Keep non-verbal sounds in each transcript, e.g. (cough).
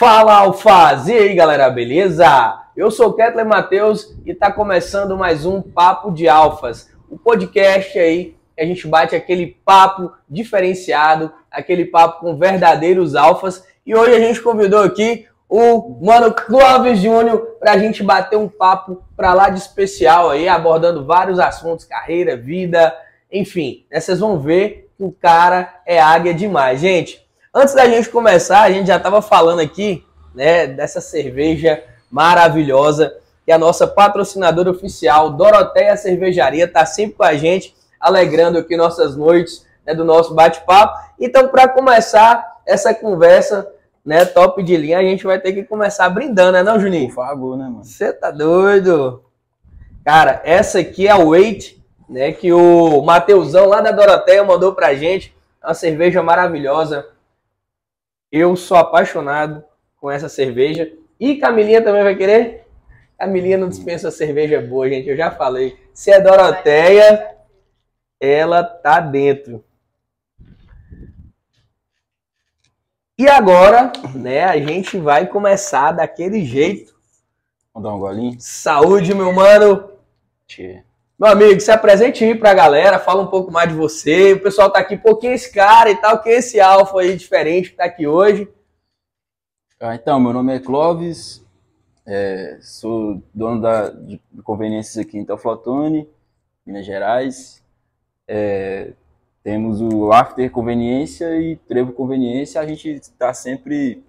Fala Alfaz! E aí galera, beleza? Eu sou o Kettler Matheus e tá começando mais um Papo de Alfas, o podcast aí que a gente bate aquele papo diferenciado, aquele papo com verdadeiros alfas. E hoje a gente convidou aqui o mano Clóvis Júnior para a gente bater um papo para lá de especial aí, abordando vários assuntos, carreira, vida, enfim. Né, vocês vão ver que o cara é águia demais. Gente, Antes da gente começar, a gente já estava falando aqui, né, dessa cerveja maravilhosa, que a nossa patrocinadora oficial, Doroteia Cervejaria, está sempre com a gente, alegrando aqui nossas noites né, do nosso bate-papo. Então, para começar essa conversa, né, top de linha, a gente vai ter que começar brindando, né, não, Juninho? Por favor, né, mano? Você tá doido? Cara, essa aqui é a Wait, né, que o Mateusão lá da Doroteia mandou pra gente. É uma cerveja maravilhosa, eu sou apaixonado com essa cerveja. E Camilinha também vai querer? Camilinha não dispensa cerveja boa, gente. Eu já falei. Se é Doroteia, ela tá dentro. E agora, né, a gente vai começar daquele jeito. Vamos dar um golinho? Saúde, meu mano. Tchê. Meu amigo, se apresente aí pra galera, fala um pouco mais de você. O pessoal tá aqui, pô, quem é esse cara e tal, quem é esse alfa aí diferente que tá aqui hoje? Ah, então, meu nome é Clóvis, é, sou dono da, de conveniências aqui em Teoflotone, Minas Gerais. É, temos o After Conveniência e Trevo Conveniência. A gente está sempre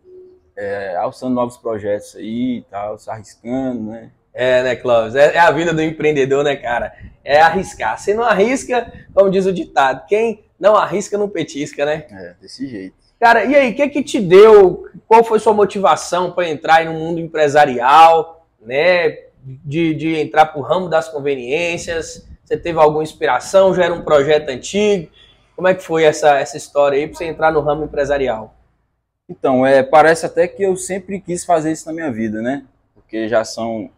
é, alçando novos projetos aí e tal, se arriscando, né? É, né, Clóvis? É, é, a vida do empreendedor, né, cara? É arriscar. Se não arrisca, como diz o ditado, quem não arrisca não petisca, né? É, desse jeito. Cara, e aí, o que que te deu? Qual foi sua motivação para entrar no mundo empresarial, né? De, de entrar pro ramo das conveniências? Você teve alguma inspiração? Já era um projeto antigo? Como é que foi essa, essa história aí para você entrar no ramo empresarial? Então, é, parece até que eu sempre quis fazer isso na minha vida, né? Porque já são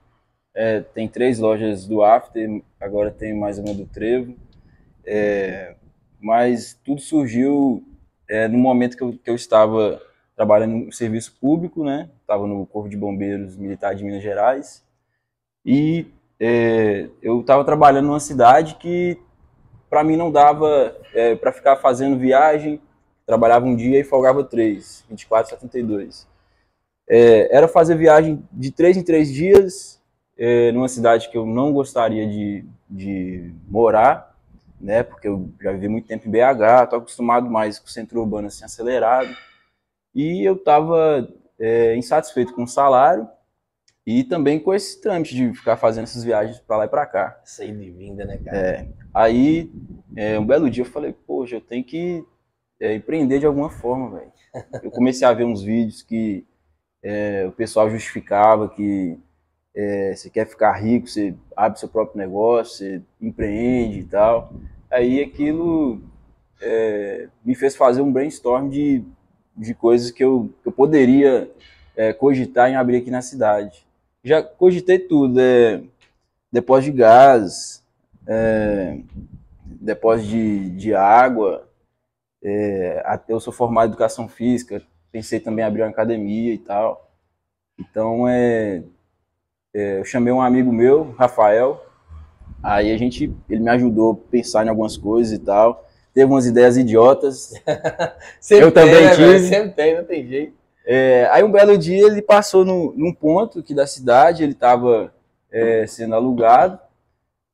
é, tem três lojas do After, agora tem mais uma do Trevo. É, mas tudo surgiu é, no momento que eu, que eu estava trabalhando no serviço público, né? Estava no Corpo de Bombeiros Militar de Minas Gerais. E é, eu estava trabalhando numa cidade que para mim não dava é, para ficar fazendo viagem. Trabalhava um dia e folgava três, 24, 72. É, era fazer viagem de três em três dias, é, numa cidade que eu não gostaria de, de morar, né? Porque eu já vivi muito tempo em BH, estou acostumado mais com o centro urbano assim acelerado. E eu estava é, insatisfeito com o salário e também com esse trâmite de ficar fazendo essas viagens para lá e para cá. Sei de vinda, né, cara? É, aí, é, um belo dia eu falei, poxa, eu tenho que é, empreender de alguma forma, velho. (laughs) Eu comecei a ver uns vídeos que é, o pessoal justificava que é, você quer ficar rico, você abre seu próprio negócio, você empreende e tal. Aí aquilo é, me fez fazer um brainstorm de, de coisas que eu, que eu poderia é, cogitar em abrir aqui na cidade. Já cogitei tudo, é, depósito de gás, é, depósito de, de água, é, até eu sou formado em educação física, pensei também em abrir uma academia e tal. Então, é, é, eu chamei um amigo meu, Rafael, aí a gente, ele me ajudou a pensar em algumas coisas e tal. Teve umas ideias idiotas. (laughs) eu também tem, né, tive. Sempre tem, não tem jeito. É, aí um belo dia ele passou no, num ponto aqui da cidade, ele estava é, sendo alugado,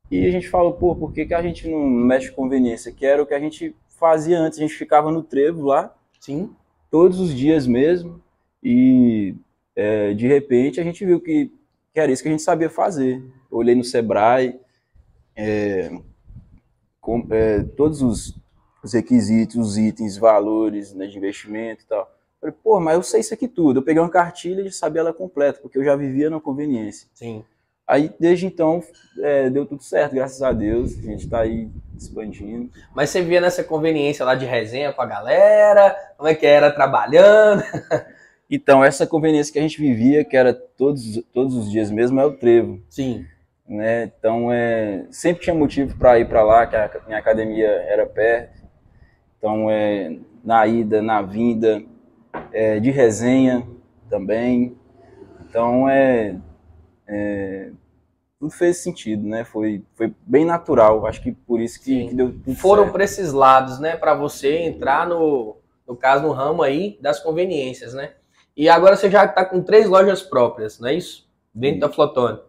e a gente falou, pô, por que, que a gente não mexe com conveniência? Que era o que a gente fazia antes, a gente ficava no trevo lá, Sim. todos os dias mesmo, e é, de repente a gente viu que que era isso que a gente sabia fazer. Eu olhei no Sebrae, é, com, é, todos os, os, requisitos, os itens, valores né, de investimento e tal. Falei, pô, mas eu sei isso aqui tudo. Eu peguei uma cartilha e sabia ela completa, porque eu já vivia na conveniência. Sim. Aí, desde então, é, deu tudo certo, graças a Deus. A gente está aí expandindo. Mas você via nessa conveniência lá de resenha com a galera? Como é que era trabalhando? (laughs) Então, essa conveniência que a gente vivia, que era todos, todos os dias mesmo, é o trevo. Sim. Né? Então, é, sempre tinha motivo para ir para lá, que a minha academia era perto. Então, é, na ida, na vinda, é, de resenha, também. Então é, é, tudo fez sentido, né? Foi, foi bem natural. Acho que por isso que, que deu tudo Foram para esses lados, né? Para você entrar no, no caso no ramo aí das conveniências, né? E agora você já está com três lojas próprias, não é isso? Dentro da Flotone.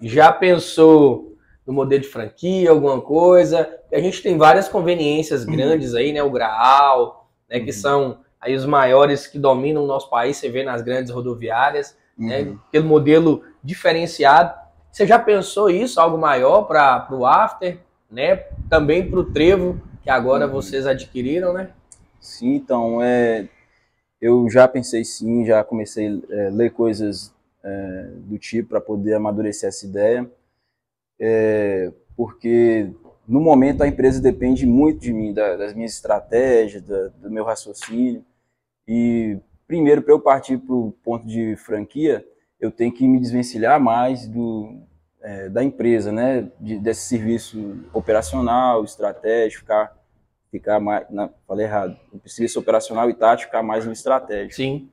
Já pensou no modelo de franquia, alguma coisa? A gente tem várias conveniências uhum. grandes aí, né? O Graal, né? Uhum. Que são aí os maiores que dominam o nosso país, você vê nas grandes rodoviárias, né? uhum. né? Aquele modelo diferenciado. Você já pensou isso, algo maior para o After, né? Também para o Trevo, que agora uhum. vocês adquiriram, né? Sim, então, é, eu já pensei sim, já comecei a é, ler coisas é, do tipo para poder amadurecer essa ideia, é, porque no momento a empresa depende muito de mim, da, das minhas estratégias, da, do meu raciocínio, e primeiro para eu partir para o ponto de franquia, eu tenho que me desvencilhar mais do, é, da empresa, né, de, desse serviço operacional, estratégico, ficar ficar mais. Não, falei errado. O serviço operacional e tático ficar mais no estratégico. Sim.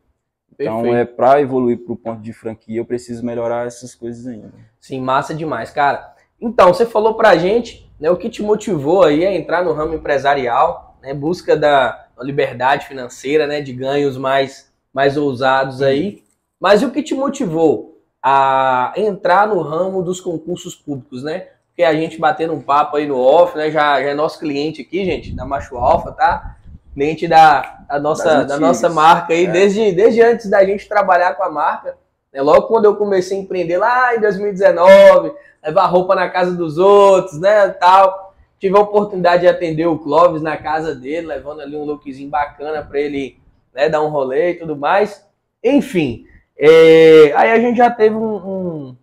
Então, Perfeito. é para evoluir para o ponto de franquia, eu preciso melhorar essas coisas ainda. Sim, massa demais, cara. Então, você falou para a gente né, o que te motivou aí a entrar no ramo empresarial, né, busca da liberdade financeira, né, de ganhos mais, mais ousados aí. Mas o que te motivou a entrar no ramo dos concursos públicos, né? Porque a gente batendo um papo aí no off, né? Já, já é nosso cliente aqui, gente, da Macho Alfa, tá? Cliente da, da nossa, da nossa marca aí, é. desde, desde antes da gente trabalhar com a marca. Né? Logo quando eu comecei a empreender lá em 2019, levar roupa na casa dos outros, né? Tal. Tive a oportunidade de atender o Clóvis na casa dele, levando ali um lookzinho bacana para ele né, dar um rolê e tudo mais. Enfim, é, aí a gente já teve um, um,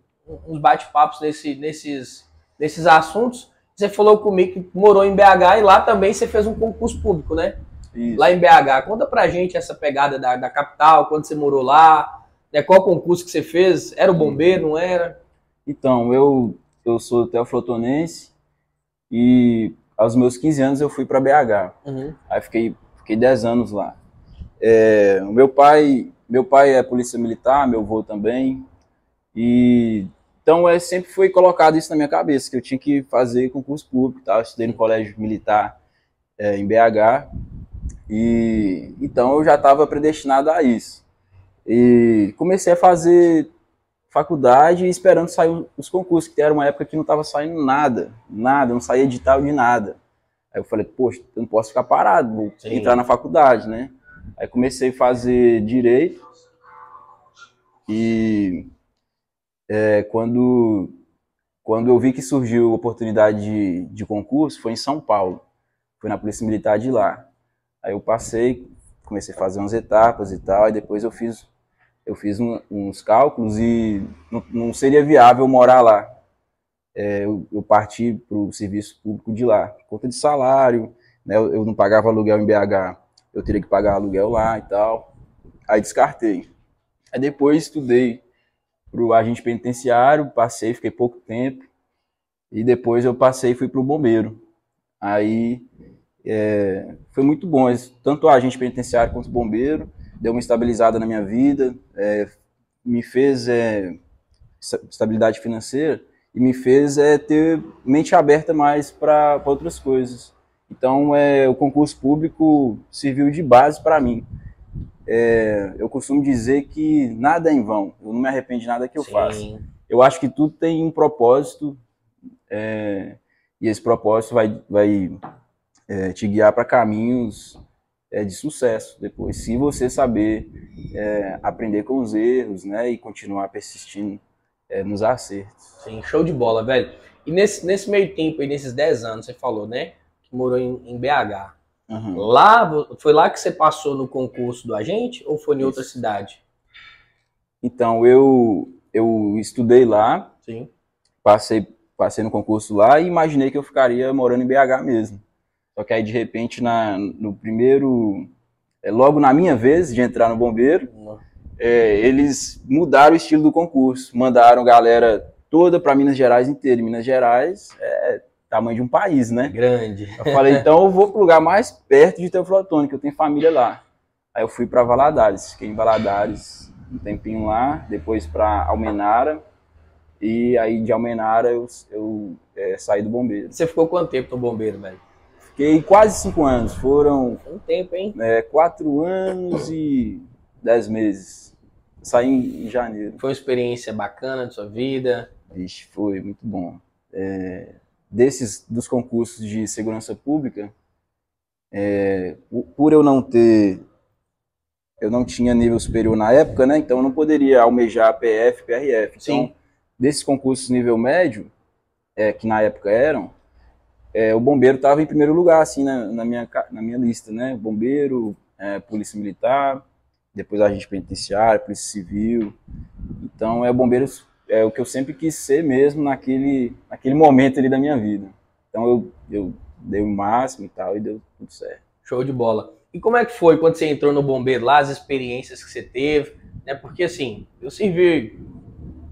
uns bate-papos nesse, nesses desses assuntos. Você falou comigo que morou em BH e lá também você fez um concurso público, né? Isso. Lá em BH. Conta pra gente essa pegada da, da capital, quando você morou lá, né? qual concurso que você fez? Era o bombeiro, não era? Então, eu, eu sou teoflotonense e aos meus 15 anos eu fui para BH. Uhum. Aí fiquei, fiquei 10 anos lá. É, o meu pai, meu pai é polícia militar, meu avô também. E então, é, sempre foi colocado isso na minha cabeça, que eu tinha que fazer concurso público. Tá? Eu estudei no colégio militar é, em BH, e então eu já estava predestinado a isso. E comecei a fazer faculdade esperando sair os concursos, que era uma época que não estava saindo nada, nada, não saía edital de nada. Aí eu falei, poxa, eu não posso ficar parado, vou Sim. entrar na faculdade, né? Aí comecei a fazer direito e é, quando, quando eu vi que surgiu a oportunidade de, de concurso, foi em São Paulo. Foi na Polícia Militar de lá. Aí eu passei, comecei a fazer umas etapas e tal, e depois eu fiz, eu fiz um, uns cálculos e não, não, seria viável morar lá. É, eu, eu, parti para o serviço público de lá. Conta de salário, né, eu, eu não pagava aluguel em BH, eu teria que pagar aluguel lá e tal. Aí descartei. Aí depois estudei para o agente penitenciário, passei, fiquei pouco tempo, e depois eu passei e fui para o bombeiro. Aí é, foi muito bom, tanto o agente penitenciário quanto o bombeiro, deu uma estabilizada na minha vida, é, me fez é, estabilidade financeira e me fez é, ter mente aberta mais para outras coisas. Então, é, o concurso público serviu de base para mim é, eu costumo dizer que nada é em vão. Eu não me arrependo de nada que eu Sim. faço. Eu acho que tudo tem um propósito é, e esse propósito vai, vai é, te guiar para caminhos é, de sucesso depois, se você saber é, aprender com os erros, né, e continuar persistindo é, nos acertos. Sim, show de bola, velho. E nesse, nesse meio tempo, aí, nesses 10 anos, você falou, né, que morou em, em BH. Uhum. Lá, foi lá que você passou no concurso do agente ou foi em Isso. outra cidade? Então, eu, eu estudei lá, Sim. Passei, passei no concurso lá e imaginei que eu ficaria morando em BH mesmo. Só que aí, de repente, na, no primeiro. É, logo na minha vez de entrar no bombeiro, uhum. é, eles mudaram o estilo do concurso. Mandaram galera toda para Minas Gerais inteira. Minas Gerais é tamanho de um país, né? Grande. Eu falei, então eu vou pro lugar mais perto de Teoflotone, que eu tenho família lá. Aí eu fui para Valadares, fiquei em Valadares um tempinho lá, depois para Almenara, e aí de Almenara eu, eu é, saí do bombeiro. Você ficou quanto tempo no bombeiro, velho? Fiquei quase cinco anos, foram... Um tempo, hein? É, quatro anos e dez meses. Saí em, em janeiro. Foi uma experiência bacana de sua vida? Vixe, foi muito bom. É, desses, dos concursos de segurança pública, é, por eu não ter eu não tinha nível superior na época, né? Então eu não poderia almejar PF, PRF. Então, Sim. desses concursos nível médio, é, que na época eram, é, o bombeiro estava em primeiro lugar, assim, na, na, minha, na minha lista, né? Bombeiro, é, polícia militar, depois agente penitenciário, polícia civil. Então, é o bombeiro é o que eu sempre quis ser mesmo naquele, naquele momento ali da minha vida. Então, eu, eu dei o máximo e tal, e deu tudo certo. Show de bola. E como é que foi quando você entrou no bombeiro lá, as experiências que você teve? Né? Porque assim, eu servi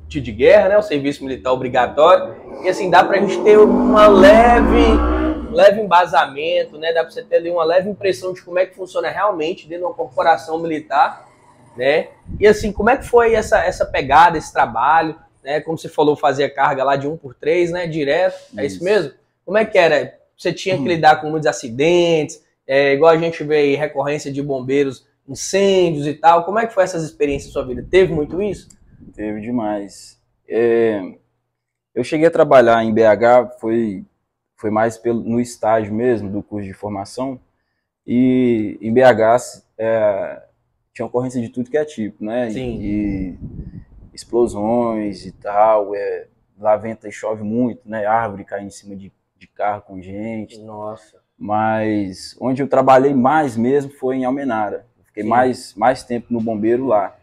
de guerra, né? O serviço militar obrigatório. E assim, dá pra gente ter uma leve, leve embasamento, né? Dá pra você ter ali uma leve impressão de como é que funciona realmente dentro de uma corporação militar, né? E assim, como é que foi essa, essa pegada, esse trabalho, né? Como você falou, fazia carga lá de um por três, né? Direto, é isso mesmo? Como é que era? Você tinha que lidar com muitos acidentes, é, igual a gente vê aí, recorrência de bombeiros, incêndios e tal. Como é que foi essas experiências na sua vida? Teve muito isso? Teve demais. É, eu cheguei a trabalhar em BH, foi, foi mais pelo, no estágio mesmo do curso de formação, e em BH é, tinha ocorrência de tudo que é tipo, né? Sim. E, explosões e tal, é, lá venta e chove muito, né? Árvore cai em cima de, de carro com gente. Nossa. Mas onde eu trabalhei mais mesmo foi em Almenara. Fiquei mais, mais tempo no bombeiro lá.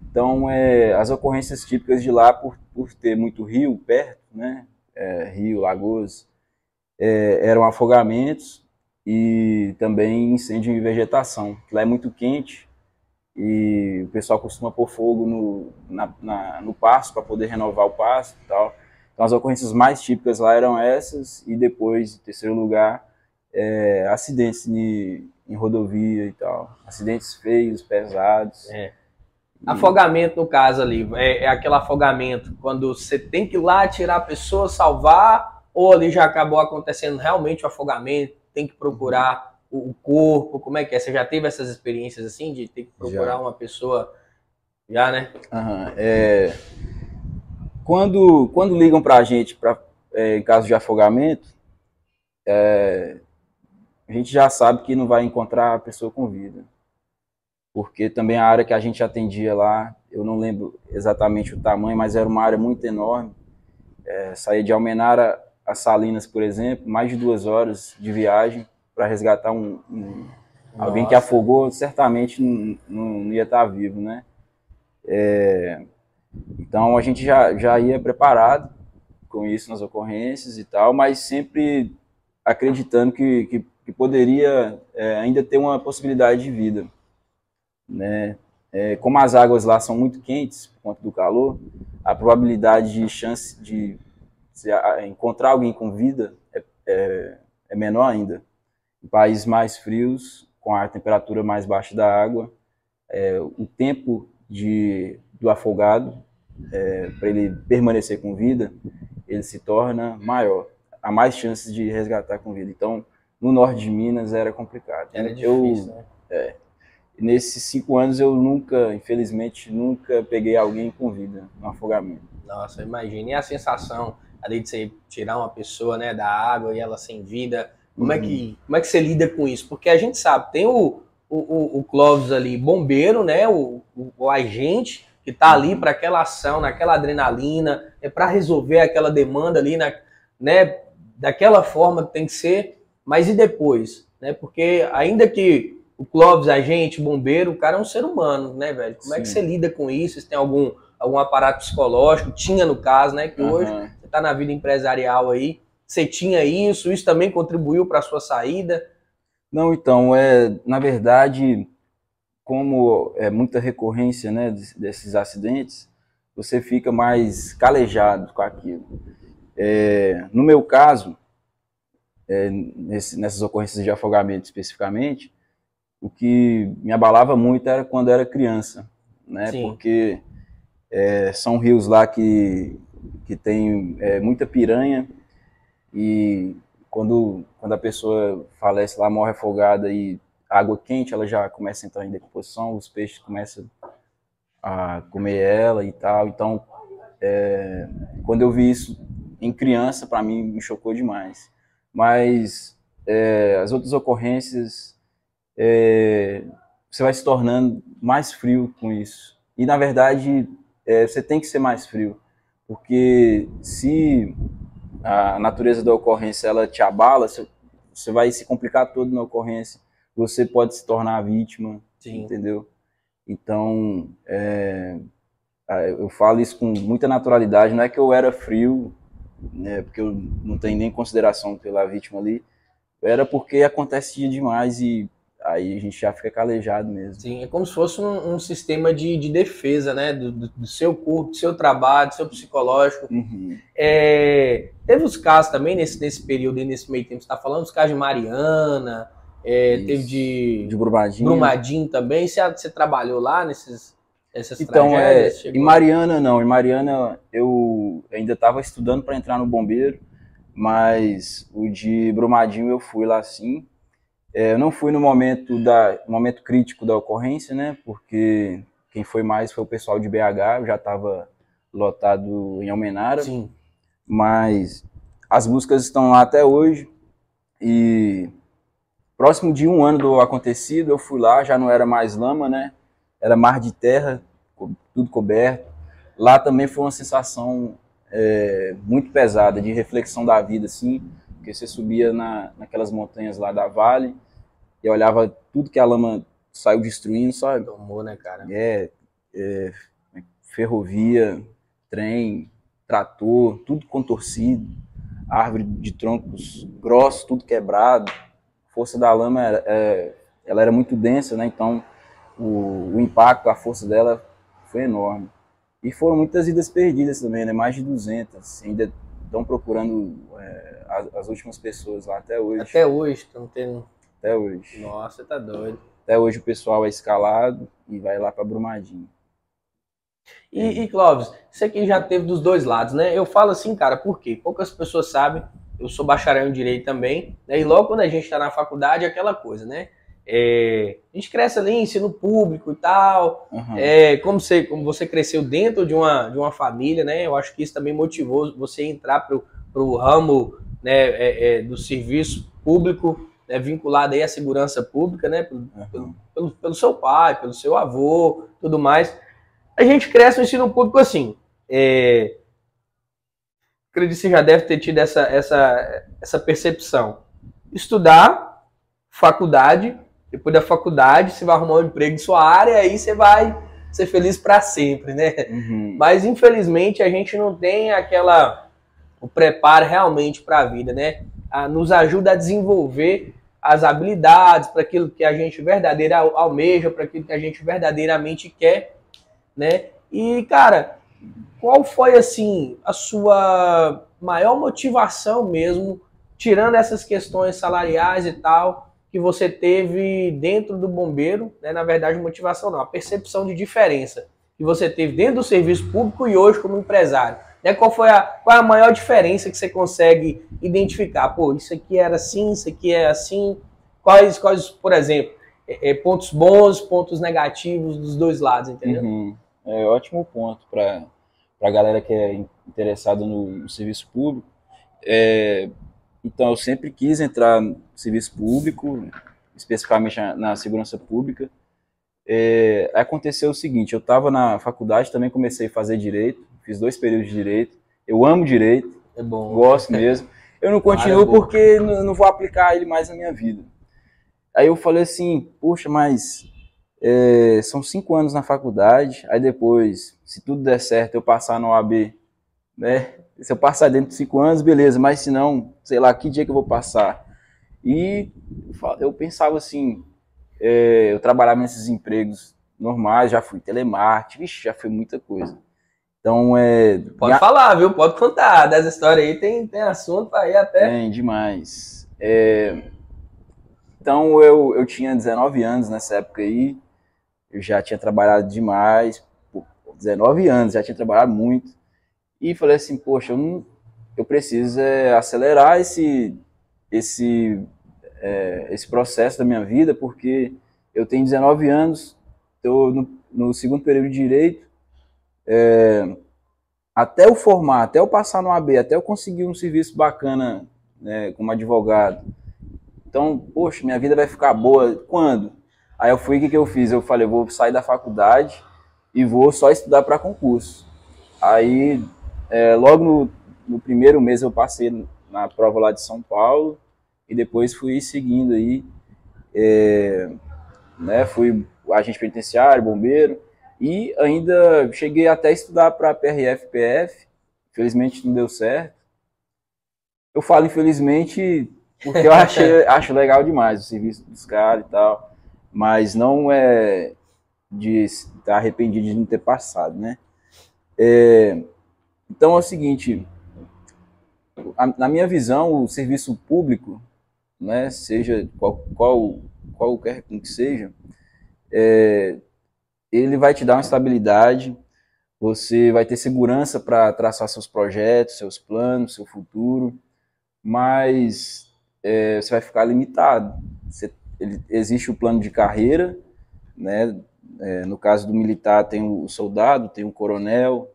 Então, é, as ocorrências típicas de lá, por, por ter muito rio perto, né? É, rio, lagoas, é, eram afogamentos e também incêndio em vegetação. Lá é muito quente e o pessoal costuma pôr fogo no, na, na, no pasto para poder renovar o pasto e tal. Então, as ocorrências mais típicas lá eram essas e depois, em terceiro lugar, é, acidentes em, em, rodovia e tal. Acidentes feios, pesados. É. Afogamento, no caso ali, é, é, aquele afogamento quando você tem que ir lá tirar a pessoa, salvar, ou ali já acabou acontecendo realmente o afogamento, tem que procurar o, corpo, como é que é? Você já teve essas experiências assim, de ter que procurar já. uma pessoa, já, né? Uhum, é... Quando, quando ligam pra gente, pra, é, em caso de afogamento, é, a gente já sabe que não vai encontrar a pessoa com vida. Porque também a área que a gente atendia lá, eu não lembro exatamente o tamanho, mas era uma área muito enorme. É, saía de Almenara a Salinas, por exemplo, mais de duas horas de viagem para resgatar um, um alguém que afogou, certamente não, não, ia estar vivo, né? É, então a gente já, já ia preparado com isso nas ocorrências e tal, mas sempre acreditando que, que que poderia é, ainda ter uma possibilidade de vida. Né? É, como as águas lá são muito quentes por conta do calor, a probabilidade de chance de encontrar alguém com vida é, é, é menor ainda. Em países mais frios, com a temperatura mais baixa da água, é, o tempo de, do afogado é, para ele permanecer com vida, ele se torna maior. Há mais chances de resgatar com vida. Então, no norte de Minas era complicado. Era difícil, eu, né? É, nesses cinco anos eu nunca, infelizmente, nunca peguei alguém com vida no afogamento. Nossa, imagine. E a sensação ali de você tirar uma pessoa né, da água e ela sem vida, como, uhum. é que, como é que você lida com isso? Porque a gente sabe, tem o, o, o Clóvis ali, bombeiro, né, o, o, o agente que está ali uhum. para aquela ação, naquela adrenalina, é para resolver aquela demanda ali, na, né, daquela forma que tem que ser. Mas e depois? Né? Porque ainda que o Clóvis, agente, bombeiro, o cara é um ser humano, né, velho? Como Sim. é que você lida com isso? Você tem algum, algum aparato psicológico? Tinha no caso, né? Que uhum. hoje você está na vida empresarial aí. Você tinha isso? Isso também contribuiu para a sua saída? Não, então, é, na verdade, como é muita recorrência né, desses acidentes, você fica mais calejado com aquilo. É, no meu caso, é, nesse, nessas ocorrências de afogamento especificamente, o que me abalava muito era quando era criança. né? Sim. Porque é, são rios lá que, que tem é, muita piranha e quando, quando a pessoa falece lá, morre afogada e água quente, ela já começa a entrar em decomposição, os peixes começam a comer ela e tal. Então, é, quando eu vi isso em criança, para mim me chocou demais. Mas é, as outras ocorrências, é, você vai se tornando mais frio com isso. E na verdade, é, você tem que ser mais frio, porque se a natureza da ocorrência ela te abala, você, você vai se complicar todo na ocorrência, você pode se tornar vítima, Sim. entendeu? Então, é, eu falo isso com muita naturalidade, não é que eu era frio, né, porque eu não tenho nem consideração pela vítima ali, era porque acontecia demais e aí a gente já fica calejado mesmo. Sim, é como se fosse um, um sistema de, de, defesa, né, do, do, do, seu corpo, do seu trabalho, do seu psicológico. Uhum. É, teve os casos também nesse, nesse período, nesse meio tempo, você está falando, os casos de Mariana, é, teve de, de Brumadinho. Brumadinho também, você, você trabalhou lá nesses, essas então? É, em Mariana não, em Mariana eu ainda estava estudando para entrar no bombeiro, mas o de Brumadinho eu fui lá sim. É, eu não fui no momento da momento crítico da ocorrência, né? Porque quem foi mais foi o pessoal de BH, eu já estava lotado em Almenara. Sim. Mas as buscas estão lá até hoje e próximo de um ano do acontecido eu fui lá, já não era mais lama, né? Era mar de terra, tudo coberto. Lá também foi uma sensação é, muito pesada de reflexão da vida, assim, porque você subia na, naquelas montanhas lá da Vale e olhava tudo que a lama saiu destruindo, sabe? Tomou, né, cara? É, é ferrovia, trem, trator, tudo contorcido, árvore de troncos grossos, tudo quebrado. A força da lama era, é, ela era muito densa, né? Então o, o impacto, a força dela foi enorme. E foram muitas vidas perdidas também, né? Mais de 200. Ainda estão procurando é, as, as, últimas pessoas lá até hoje. Até hoje estão tendo. Até hoje. Nossa, tá doido. Até hoje o pessoal é escalado e vai lá para Brumadinho. E, e Clóvis, você que já teve dos dois lados, né? Eu falo assim, cara, por quê? Poucas pessoas sabem. Eu sou bacharel em direito também, né? E logo quando a gente está na faculdade, é aquela coisa, né? É, a gente cresce ali, ensino público e tal. Uhum. É, como, você, como você cresceu dentro de uma, de uma família, né? Eu acho que isso também motivou você entrar para o ramo né, é, é, do serviço público, né, vinculado aí à segurança pública, né? Pelo, Uhum. pelo, pelo, pelo seu pai, pelo seu avô, tudo mais. A gente cresce no ensino público assim. É, acredito que você já deve ter tido essa, essa, essa percepção. Estudar, faculdade, depois da faculdade, você vai arrumar um emprego em sua área, aí você vai ser feliz para sempre, né? Uhum. Mas infelizmente a gente não tem aquela o preparo realmente para a vida, né? A, nos ajuda a desenvolver as habilidades para aquilo que a gente verdadeira almeja, para aquilo que a gente verdadeiramente quer, né? E cara, qual foi assim a sua maior motivação mesmo, tirando essas questões salariais e tal, que você teve dentro do bombeiro, né? Na verdade, motivação não, a percepção de diferença que você teve dentro do serviço público e hoje como empresário. Né? Qual foi a, qual é a maior diferença que você consegue identificar? Pô, isso aqui era assim, isso aqui é assim. Quais, quais por exemplo, é, é, pontos bons, pontos negativos dos dois lados, entendeu? Uhum. É ótimo ponto para a galera que é interessada no, no serviço público. É, então, eu sempre quis entrar no serviço público, especificamente na, segurança pública. É, aconteceu o seguinte, eu estava na faculdade, também comecei a fazer direito, fiz dois períodos de direito. Eu amo direito, É bom. gosto mesmo. Eu não (laughs) continuo é bom. porque não, não vou aplicar ele mais na minha vida. Aí eu falei assim, poxa, mas é, são cinco anos na faculdade, aí depois, se tudo der certo, eu passar no OAB, né? Se eu passar dentro de cinco anos, beleza, mas se não, sei lá, que dia que eu vou passar? E eu pensava assim, é, eu trabalhava nesses empregos normais, já fui telemarketing, vixe, já fui muita coisa. Então, é... Pode minha- falar, viu? Pode contar. Das histórias aí tem, tem assunto ir até. Tem, demais. É, Então, eu, eu tinha 19 anos nessa época aí, eu já tinha trabalhado demais, por 19 anos, já tinha trabalhado muito. E falei assim, poxa, eu, não, eu preciso é, acelerar esse, esse, é, esse processo da minha vida, porque eu tenho 19 anos, estou no, no, segundo período de Direito, é, até eu formar, até eu passar no AB, até eu conseguir um serviço bacana né, como advogado. Então, poxa, minha vida vai ficar boa. Quando? Aí eu fui, o que, que eu fiz? Eu falei, eu vou sair da faculdade e vou só estudar para concurso. Aí, é, logo no, no, primeiro mês eu passei na prova lá de São Paulo e depois fui seguindo aí, é, né, fui agente penitenciário, bombeiro e ainda cheguei até a estudar para PRF-PF, infelizmente não deu certo. Eu falo infelizmente porque eu achei, (laughs) acho legal demais o serviço dos caras e tal mas não é de estar arrependido de não ter passado, né? É, então é o seguinte, na minha visão, o serviço público, né, seja qual, qual qualquer que seja, é, ele vai te dar uma estabilidade, você vai ter segurança para traçar seus projetos, seus planos, seu futuro, mas é, você vai ficar limitado. Você ele, existe o plano de carreira, né? É, no caso do militar tem o soldado, tem o coronel,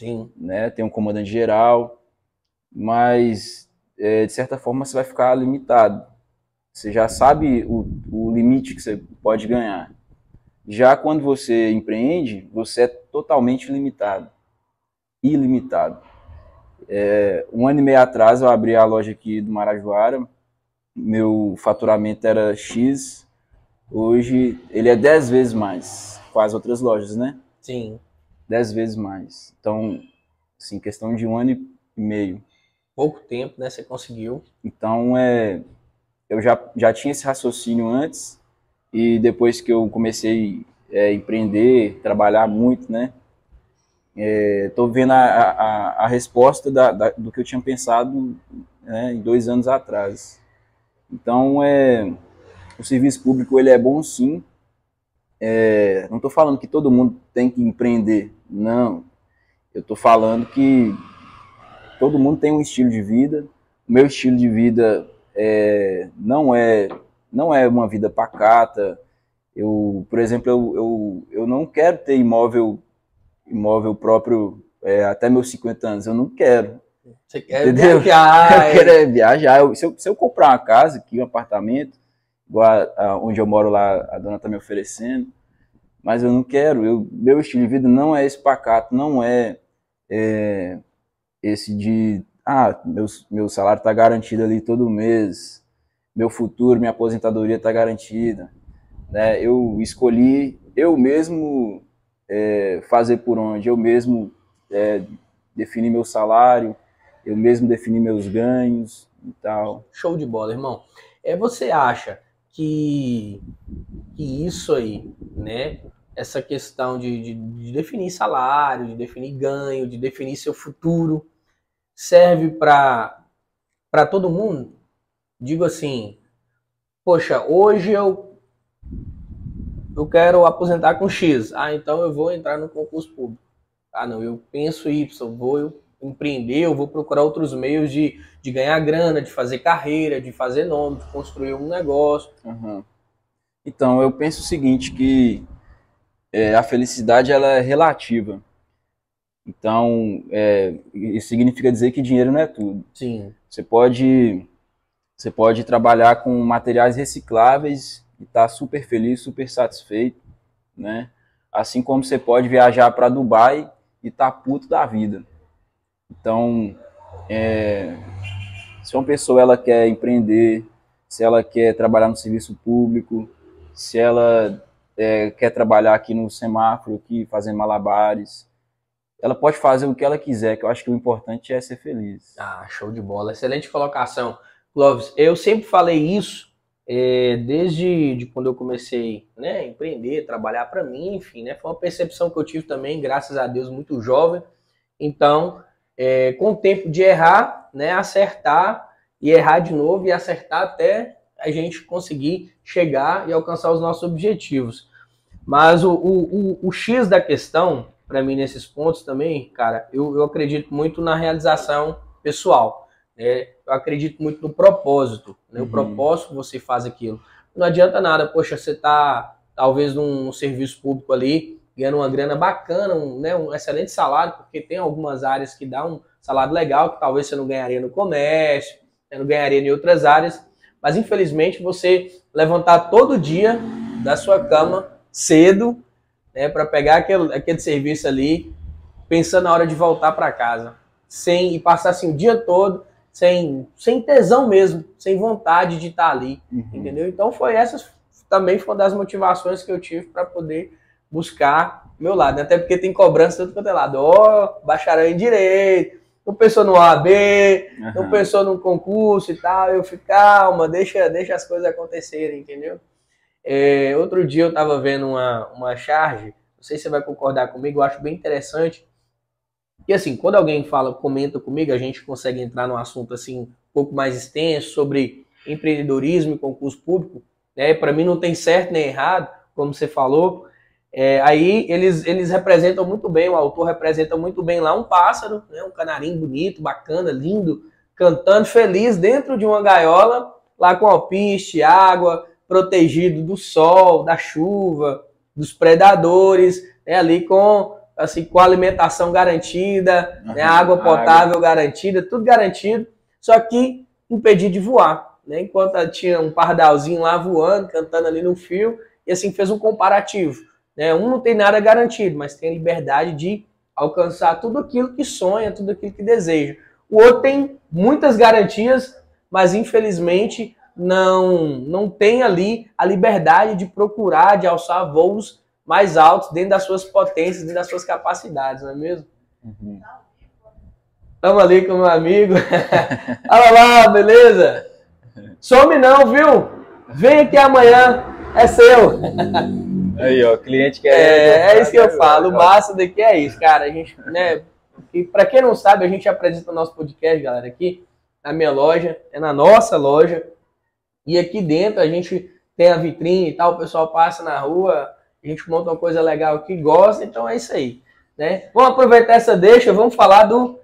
Sim. né? Tem um comandante geral, mas é, de certa forma você vai ficar limitado. Você já sabe o, o limite que você pode ganhar. Já quando você empreende, você é totalmente limitado, ilimitado. É, um ano e meio atrás eu abri a loja aqui do Marajoara, meu faturamento era X, hoje ele é 10 vezes mais com as outras lojas, né? Sim. 10 vezes mais. Então, assim, questão de um ano e meio. Pouco tempo, né? Você conseguiu. Então, é, eu já, já tinha esse raciocínio antes e depois que eu comecei a é, empreender, trabalhar muito, né? Estou é, vendo a, a, a resposta da, da, do que eu tinha pensado né, em dois anos atrás. Então, é, o serviço público ele é bom sim. É, não estou falando que todo mundo tem que empreender, não. Eu estou falando que todo mundo tem um estilo de vida. O meu estilo de vida é, não é não é uma vida pacata. Eu, por exemplo, eu, eu, eu não quero ter imóvel imóvel próprio é, até meus 50 anos. Eu não quero. Você quer Entendeu? viajar. (laughs) Eu quero é viajar. Eu, se, eu, se eu comprar uma casa aqui, um apartamento, igual a, a, onde eu moro lá, a dona está me oferecendo, mas eu não quero. Eu, meu estilo de vida não é esse pacato, não é, é esse de, ah, meu, meu salário está garantido ali todo mês, meu futuro, minha aposentadoria está garantida. Né? Eu escolhi eu mesmo é, fazer por onde, eu mesmo é, definir meu salário, eu mesmo defini meus ganhos e tal. Show de bola, irmão. É, você acha que, que isso aí, né? Essa questão de, de, de definir salário, de definir ganho, de definir seu futuro, serve para todo mundo? Digo assim, poxa, hoje eu eu quero aposentar com X. Ah, então eu vou entrar no concurso público. Ah, não, eu penso Y, vou eu empreender, eu vou procurar outros meios de, de ganhar grana, de fazer carreira, de fazer nome, de construir um negócio. Uhum. Então, eu penso o seguinte, que é, a felicidade ela é relativa. Então, é, isso significa dizer que dinheiro não é tudo. Sim. Você pode, você pode trabalhar com materiais recicláveis e estar tá super feliz, super satisfeito, né? Assim como você pode viajar para Dubai e estar tá puto da vida. Então, é, se uma pessoa ela quer empreender, se ela quer trabalhar no serviço público, se ela é, quer trabalhar aqui no semáforo, aqui, fazendo malabares, ela pode fazer o que ela quiser, que eu acho que o importante é ser feliz. Ah, show de bola. Excelente colocação. Clóvis, eu sempre falei isso é, desde de quando eu comecei né, a empreender, trabalhar para mim, enfim, né, foi uma percepção que eu tive também, graças a Deus, muito jovem. Então, é, com o tempo de errar, né, acertar e errar de novo e acertar até a gente conseguir chegar e alcançar os nossos objetivos. Mas o, o, o, o X da questão, para mim, nesses pontos também, cara, eu, eu acredito muito na realização pessoal. Né? Eu acredito muito no propósito. Né? Uhum. O propósito você faz aquilo. Não adianta nada, poxa, você tá talvez num serviço público ali, ganhando uma grana bacana, um, né, um excelente salário, porque tem algumas áreas que dá um salário legal, que talvez você não ganharia no comércio, né, não ganharia em outras áreas, mas infelizmente você levantar todo dia da sua cama cedo, né, para pegar aquele, aquele serviço ali, pensando na hora de voltar para casa, sem e passar assim o dia todo sem, sem tesão mesmo, sem vontade de estar tá ali, uhum. entendeu? Então foi essas também foi uma das motivações que eu tive para poder buscar meu lado, até porque tem cobrança do outro lado, ó, oh, bacharel em direito, não pensou no AB, uhum. não pensou no concurso e tal, eu fico, calma, deixa, deixa as coisas acontecerem, entendeu? É, outro dia eu estava vendo uma, uma charge, não sei se você vai concordar comigo, eu acho bem interessante, que assim, quando alguém fala, comenta comigo, a gente consegue entrar num assunto assim, um pouco mais extenso sobre empreendedorismo e concurso público, né? Para mim não tem certo nem errado, como você falou. É, aí eles, eles representam muito bem, o autor representa muito bem lá um pássaro, né? um canarinho bonito, bacana, lindo, cantando feliz dentro de uma gaiola, lá com alpiste, água, protegido do sol, da chuva, dos predadores, né? ali com assim com alimentação garantida, uhum, né? água potável água. garantida, tudo garantido, só que impedido de voar né? Enquanto tinha um pardalzinho lá voando, cantando ali no fio, e assim fez um comparativo. Né? Um não tem nada garantido, mas tem a liberdade de alcançar tudo aquilo que sonha, tudo aquilo que deseja. O outro tem muitas garantias, mas infelizmente não não tem ali a liberdade de procurar, de alçar voos mais altos dentro das suas potências, dentro das suas capacidades, não é mesmo? Uhum. Estamos ali com meu amigo. (laughs) Olha lá, beleza? Some não, viu? Vem aqui amanhã, é seu. (laughs) Aí, ó, cliente quer. É, é isso que eu falo. O massa daqui é isso, cara. A gente, né? E para quem não sabe, a gente apresenta o nosso podcast, galera, aqui na minha loja, é na nossa loja. E aqui dentro a gente tem a vitrine e tal, o pessoal passa na rua, a gente monta uma coisa legal aqui, gosta, então é isso aí. Né? Vamos aproveitar essa deixa, vamos falar do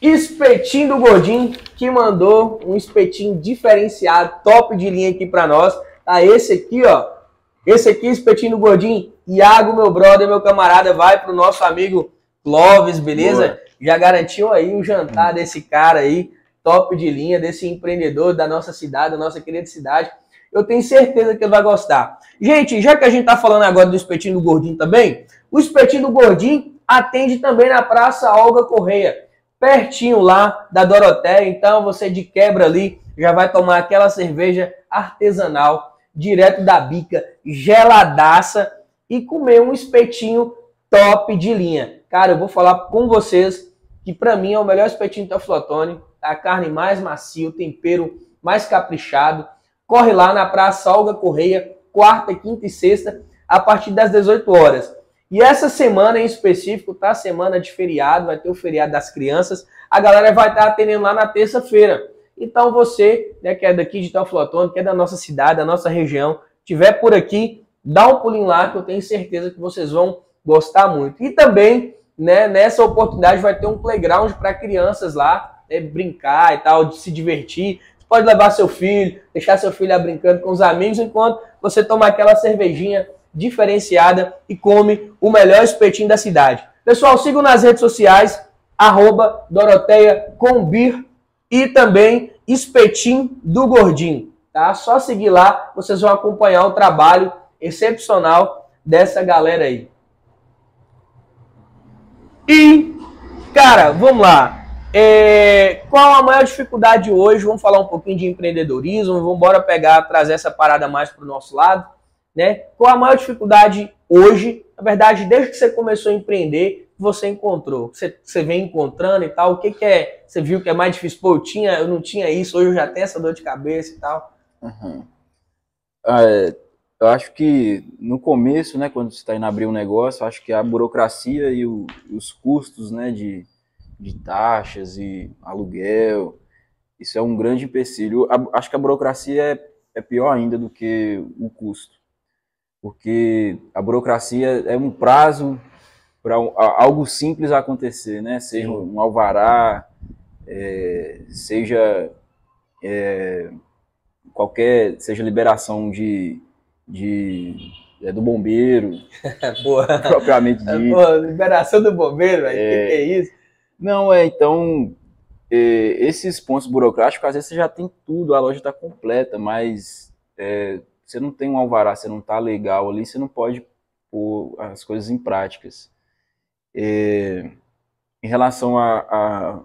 Espetinho do Gordinho, que mandou um espetinho diferenciado, top de linha aqui para nós. Tá esse aqui, ó. Esse aqui, espetinho do Gordinho. Iago, meu brother, meu camarada, vai pro nosso amigo Clóvis, beleza? Boa. Já garantiu aí o jantar desse cara aí, top de linha, desse empreendedor da nossa cidade, da nossa querida cidade. Eu tenho certeza que ele vai gostar. Gente, já que a gente tá falando agora do espetinho do Gordinho também, o espetinho do Gordinho atende também na Praça Olga Correia pertinho lá da Doroteia. Então você de quebra ali já vai tomar aquela cerveja artesanal direto da bica, geladaça e comer um espetinho top de linha. Cara, eu vou falar com vocês que para mim é o melhor espetinho do Teoflotone, a carne mais macia, o tempero mais caprichado. Corre lá na Praça Olga Correia, quarta, quinta e sexta, a partir das 18 horas. E essa semana em específico, tá? Semana de feriado, vai ter o feriado das crianças. A galera vai estar tá atendendo lá na terça-feira. Então você, né, que é daqui de Teoflotone, que é da nossa cidade, da nossa região, tiver por aqui, dá um pulinho lá que eu tenho certeza que vocês vão gostar muito. E também, né, nessa oportunidade vai ter um playground para crianças lá, né, brincar e tal, se divertir. Você pode levar seu filho, deixar seu filho lá brincando com os amigos enquanto você toma aquela cervejinha diferenciada e come o melhor espetinho da cidade. Pessoal, sigam nas redes sociais, arroba Doroteia e também Espetinho do Gordinho. Tá? Só seguir lá, vocês vão acompanhar o trabalho excepcional dessa galera aí. E, cara, vamos lá. É, qual a maior dificuldade hoje? Vamos falar um pouquinho de empreendedorismo, vamos embora pegar, trazer essa parada mais para o nosso lado né? Qual a maior dificuldade hoje, na verdade, desde que você começou a empreender, você encontrou? Você, você vem encontrando e tal, o que, que é? Você viu que é mais difícil? Pô, eu, tinha, eu não tinha isso, hoje eu já tenho essa dor de cabeça e tal. Uhum. É, eu acho que no começo, né, quando você está indo abrir um negócio, acho que a burocracia e o, os custos, né, de, de taxas e aluguel, isso é um grande empecilho. acho que a burocracia é, é pior ainda do que o custo. porque a burocracia é um prazo para algo simples acontecer, né? Seja um alvará, é, seja é, qualquer, seja liberação de, de é, do bombeiro, (laughs) propriamente dito. Boa, liberação do bombeiro, o que, que é isso? Não, é, então, é, esses pontos burocráticos, às vezes você já tem tudo, a loja está completa, mas é, você não tem um alvará, você não está legal ali, você não pode pôr as coisas em práticas. É, em relação a, a,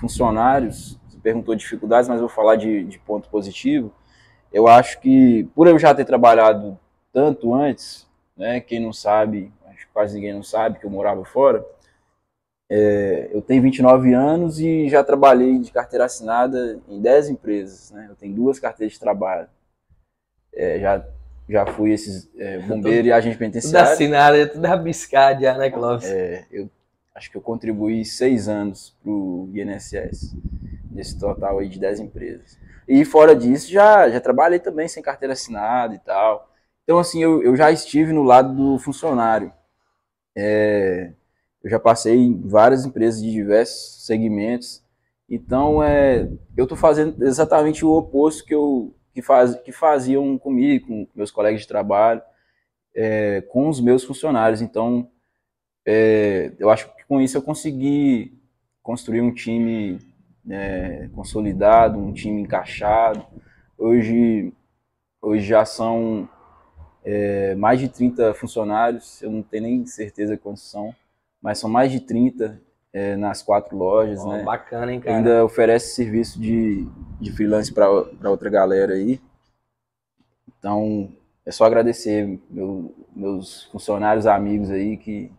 funcionários, você perguntou dificuldades, mas eu vou falar de, de ponto positivo. Eu acho que, por eu já ter trabalhado tanto antes, né, quem não sabe, acho que quase ninguém não sabe que eu morava fora, é, eu tenho 29 anos e já trabalhei de carteira assinada em 10 empresas. Né? Eu tenho duas carteiras de trabalho. É, já, já fui esses é, bombeiro e agente penitenciário. Tudo assinado, é tudo rabiscado já, né, Clóvis? É, eu acho que eu contribuí seis anos para o INSS, nesse total aí de 10 empresas. E fora disso, já, já trabalhei também sem carteira assinada e tal. Então, assim, eu, eu já estive no lado do funcionário. É, eu já passei em várias empresas de diversos segmentos. Então, é, eu estou fazendo exatamente o oposto que eu, que, faz, que faziam comigo, com meus colegas de trabalho, é, com os meus funcionários. Então, é, eu acho que com isso eu consegui construir um time é, consolidado, um time encaixado. Hoje, hoje já são é, mais de 30 funcionários, eu não tenho nem certeza quantos são, mas são mais de 30 é, nas quatro lojas, oh, né? Bacana, hein, cara? Ainda oferece serviço de, de freelance para outra galera aí. Então, é só agradecer meu, meus funcionários, amigos aí que.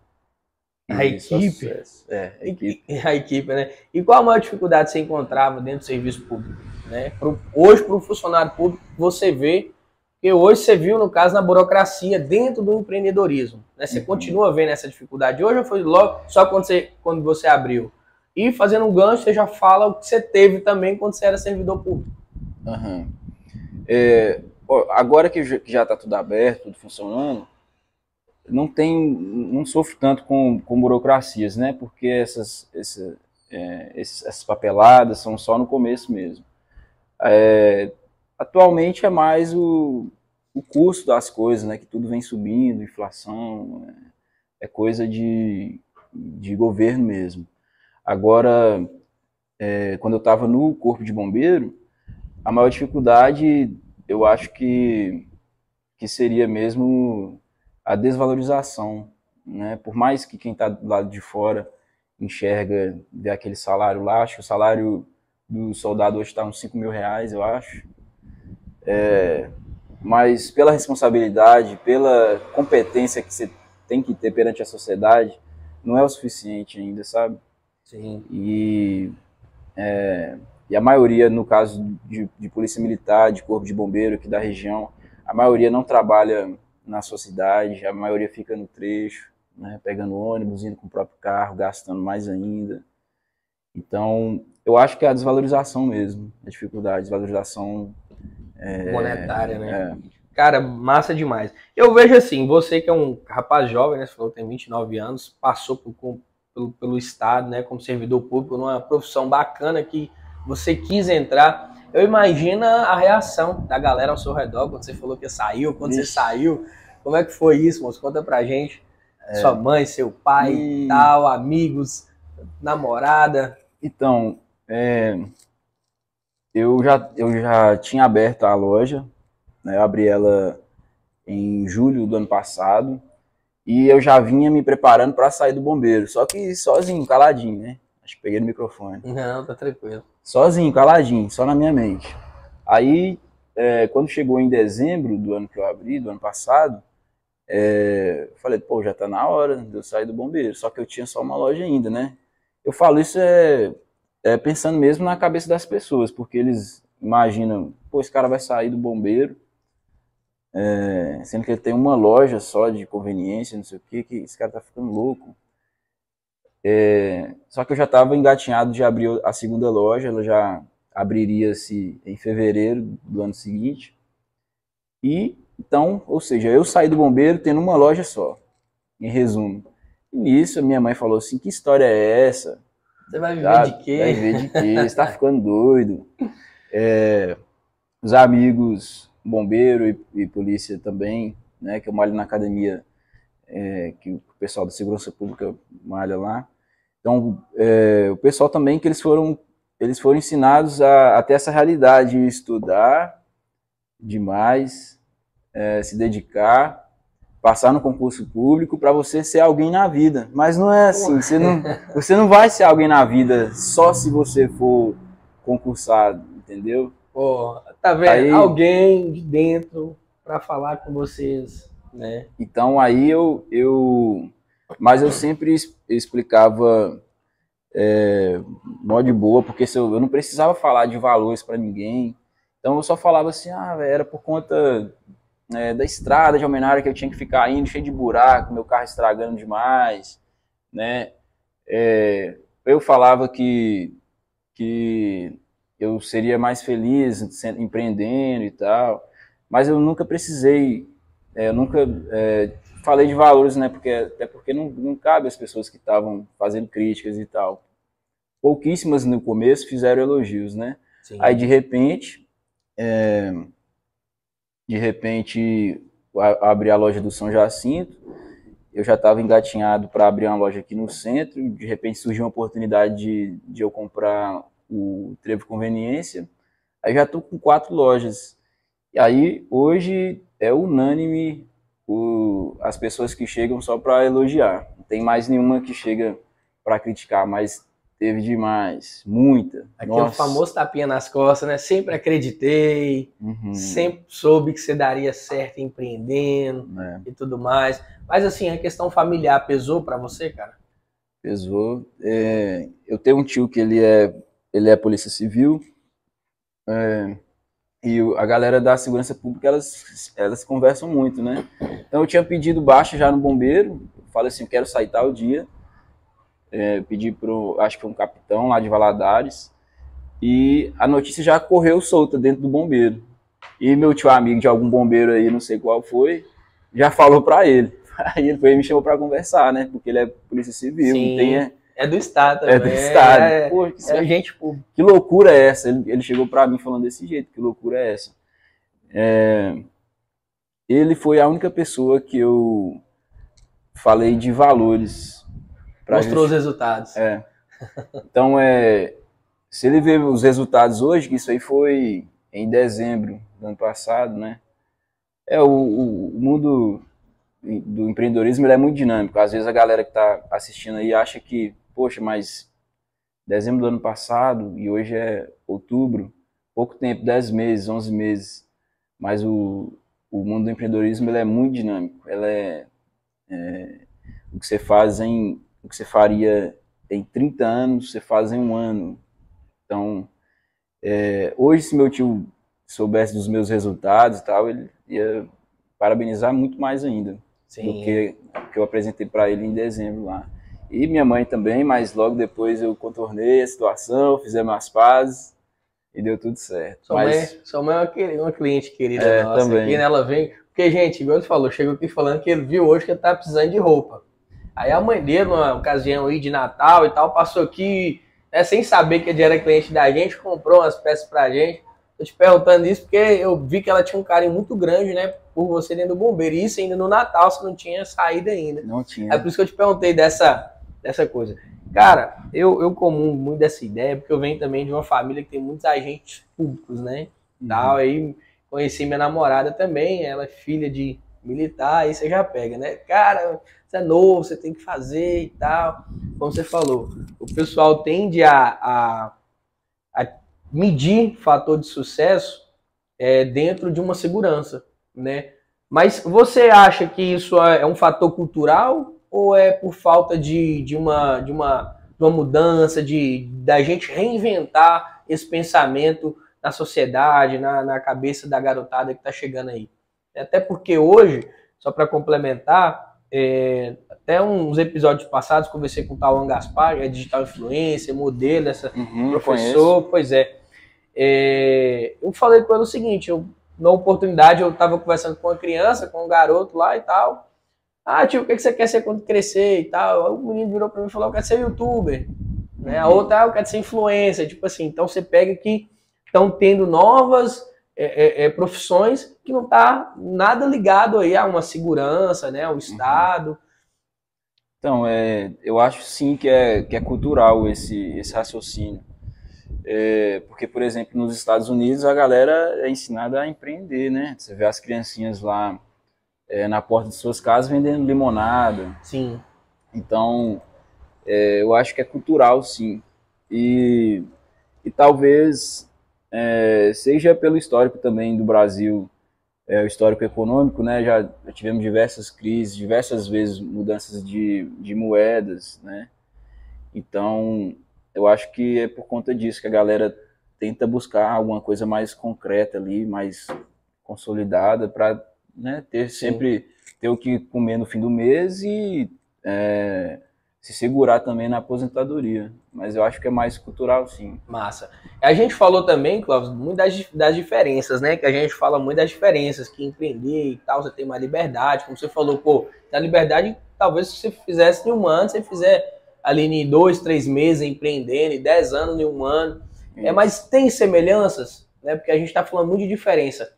A equipe. É, a equipe. (laughs) A equipe, né? E qual a maior dificuldade você encontrava dentro do serviço público? Né? Pro, hoje, para o funcionário público, você vê que hoje você viu, no caso, na burocracia, dentro do empreendedorismo. Né? Você uhum. continua vendo essa dificuldade hoje ou foi logo só quando você, quando você abriu? E fazendo um gancho, você já fala o que você teve também quando você era servidor público. Uhum. É, agora que já está tudo aberto, tudo funcionando, não tem, não sofro tanto com, com burocracias, né? Porque essas, essa, é, essas papeladas são só no começo mesmo. É, Atualmente é mais o, o custo das coisas, né? Que tudo vem subindo, inflação, é, é coisa de, de governo mesmo. Agora, é, quando eu estava no corpo de bombeiro, a maior dificuldade, eu acho que, que seria mesmo a desvalorização, né? Por mais que quem está do lado de fora enxerga, vê aquele salário lá, acho que o salário do soldado hoje está uns 5 mil reais, eu acho. É, mas pela responsabilidade, pela competência que você tem que ter perante a sociedade, não é o suficiente ainda, sabe? Sim. E, é, e a maioria, no caso de, de, polícia militar, de corpo de bombeiro aqui da região, a maioria não trabalha na sua cidade, a maioria fica no trecho, né, pegando ônibus, indo com o próprio carro, gastando mais ainda. Então, eu acho que é a desvalorização mesmo, a dificuldade, a desvalorização é, monetária, né? É. Cara, massa demais. Eu vejo assim, você que é um rapaz jovem, né? Você falou que tem 29 anos, passou por, pelo, pelo Estado, né? Como servidor público, numa profissão bacana que você quis entrar. Eu imagino a reação da galera ao seu redor quando você falou que saiu, quando Ixi. você saiu. Como é que foi isso, moço? Conta pra gente. É. Sua mãe, seu pai, e... tal, amigos, namorada. Então, é, eu já, eu já tinha aberto a loja, né, eu abri ela em julho do ano passado, e eu já vinha me preparando para sair do bombeiro, só que sozinho, caladinho, né? Acho que peguei no microfone. Não, tá tranquilo. Sozinho, caladinho, só na minha mente. Aí, é, quando chegou em dezembro do ano que eu abri, do ano passado, é, falei, pô, já tá na hora de eu sair do bombeiro. Só que eu tinha só uma loja ainda, né? Eu falo isso é é, pensando mesmo na cabeça das pessoas, porque eles imaginam, pô, esse cara vai sair do bombeiro, é, sendo que ele tem uma loja só de conveniência, não sei o que, que esse cara tá ficando louco. É, só que eu já estava engatinhado de abrir a segunda loja, ela já abriria-se em fevereiro do ano seguinte. E Então, ou seja, eu saí do bombeiro tendo uma loja só, em resumo. E nisso, minha mãe falou assim: que história é essa? Você vai viver de quê? Vai viver de quê? Você tá (laughs) ficando doido. É, os amigos, bombeiro e, e polícia também, né? Que eu malho na academia, é, que o pessoal da segurança pública malha lá. Então, é, o pessoal também que eles foram, eles foram ensinados a, a ter essa realidade, de estudar demais, é, se dedicar, passar no concurso público para você ser alguém na vida. Mas não é assim, você não, (laughs) você não vai ser alguém na vida só se você for concursado, entendeu? Pô, tá vendo? Aí- Alguém de dentro pra falar com vocês, né? Então aí eu, eu mas eu sempre explicava é, mó de boa, porque se eu, eu não precisava falar de valores para ninguém. Então eu só falava assim, ah, era por conta é, da estrada de Almenara que eu tinha que ficar indo cheio de buraco, meu carro estragando demais, né? É, eu falava que que eu seria mais feliz empreendendo e tal, mas eu nunca precisei, é, eu nunca é, falei de valores, né? Porque até porque não, não cabe às pessoas que estavam fazendo críticas e tal. Pouquíssimas no começo fizeram elogios, né? Sim. Aí de repente, é, de repente a- abri a loja do São Jacinto. Eu já estava engatinhado para abrir uma loja aqui no centro. De repente surgiu uma oportunidade de, de eu comprar o Trevo Conveniência. Aí já estou com quatro lojas. E aí hoje é unânime o- as pessoas que chegam só para elogiar. Não tem mais nenhuma que chega para criticar, mas teve demais, muita. Aquele Nossa. famoso tapinha nas costas, né? Sempre acreditei, Uhum. sempre soube que você daria certo empreendendo É, e tudo mais. Mas assim, a questão familiar pesou pra você, cara? pesou. É, eu tenho um tio que ele é, ele é polícia civil. é, e a galera da segurança pública, elas, elas conversam muito, né? Então eu tinha pedido baixa já no bombeiro. Falei assim, eu quero sair tal dia. É, pedi pro, acho que foi um capitão lá de Valadares. E a notícia já correu solta dentro do bombeiro. E meu tio amigo de algum bombeiro aí, não sei qual foi, já falou pra ele. (laughs) Aí ele foi e me chamou pra conversar, né? Porque ele é polícia civil, Sim. tem, é, É do Estado é também. do estado. É, Pô, que, é gente pública. que loucura é essa? Ele, ele chegou pra mim falando desse jeito, que loucura é essa? É, ele foi a única pessoa que eu falei de valores. Mostrou os resultados. é. Então, é, se ele ver os resultados hoje, que isso aí foi em dezembro do ano passado, né? É, o, o- mundo do empreendedorismo é muito dinâmico. Às vezes a galera que está assistindo aí acha que, poxa, mas dezembro do ano passado e hoje é outubro, pouco tempo, 10 meses, 11 meses. Mas o, o mundo do empreendedorismo ele é muito dinâmico. Ela é, é, o que você faz em o que você faria em 30 anos, você faz em um ano. Então, é, hoje, se meu tio soubesse dos meus resultados e tal, ele ia parabenizar muito mais ainda do Sim. que que eu apresentei para ele em dezembro lá. E minha mãe também, mas logo depois eu contornei a situação, fizemos as pazes e deu tudo certo. Sua, mas mãe, sua mãe é uma, cliente querida É, nossa também. aqui, né? Ela vem. Porque, gente, igual você falou, chegou aqui falando que ele viu hoje que ele tá precisando de roupa. Aí a mãe dele, numa ocasião aí de Natal e tal, passou aqui, né, sem saber que ele era cliente da gente, comprou umas peças pra gente. Tô te perguntando isso porque eu vi que ela tinha um carinho muito grande, né, por você dentro do bombeiro. E isso ainda no Natal, você não tinha saído ainda. não tinha. É por isso que eu te perguntei dessa, dessa coisa. Cara, eu, eu comungo muito dessa ideia, porque eu venho também de uma família que tem muitos agentes públicos, né? Tal, aí conheci minha namorada também, ela é filha de militar, aí você já pega, né? Cara, você é novo, você tem que fazer e tal. Como você falou, o pessoal tende a, a, a medir fator de sucesso é, dentro de uma segurança, né? Mas você acha que isso é é um fator cultural ou é por falta de, de, uma, de, uma, de uma mudança, de da gente reinventar esse pensamento na sociedade, na, na cabeça da garotada que está chegando aí? Até porque hoje, só para complementar, é, até uns episódios passados conversei com o Tawan Gaspar, é digital influencer, modelo, essa, Uhum, professor, pois é. É, Eu falei com ele o seguinte, eu, na oportunidade, eu estava conversando com uma criança, com um garoto lá e tal. Ah, tio, o que você quer ser quando crescer e tal? o menino virou para mim e falou: Eu quero ser youtuber. Né? A outra, ah, eu quero ser influencer. Tipo assim, então você pega que estão tendo novas é, é, é, profissões que não tá nada ligado aí a uma segurança, né, ao Estado. Então, é, eu acho sim que é, que é cultural esse, esse raciocínio. É, porque, por exemplo, nos Estados Unidos a galera é ensinada a empreender, né? Você vê as criancinhas lá é, na porta de suas casas vendendo limonada. Sim. Então, é, eu acho que é cultural, sim. E, e talvez é, seja pelo histórico também do Brasil, é, o histórico econômico, né? Já, já, tivemos diversas crises, diversas vezes mudanças de, de moedas, né? Então, eu acho que é por conta disso que a galera tenta buscar alguma coisa mais concreta ali, mais consolidada, para né, ter sempre Sim. ter o que comer no fim do mês e é, se segurar também na aposentadoria. Mas eu acho que é mais cultural, sim. Massa. A gente falou também, Cláudio, muito das, das diferenças, né? Que a gente fala muito das diferenças, que empreender e tal, você tem mais liberdade. Como você falou, pô, na liberdade, talvez se você fizesse em um ano, você fizer ali em dois, três meses empreendendo, em dez anos em um ano. É, mas tem semelhanças, né? Porque a gente está falando muito de diferença.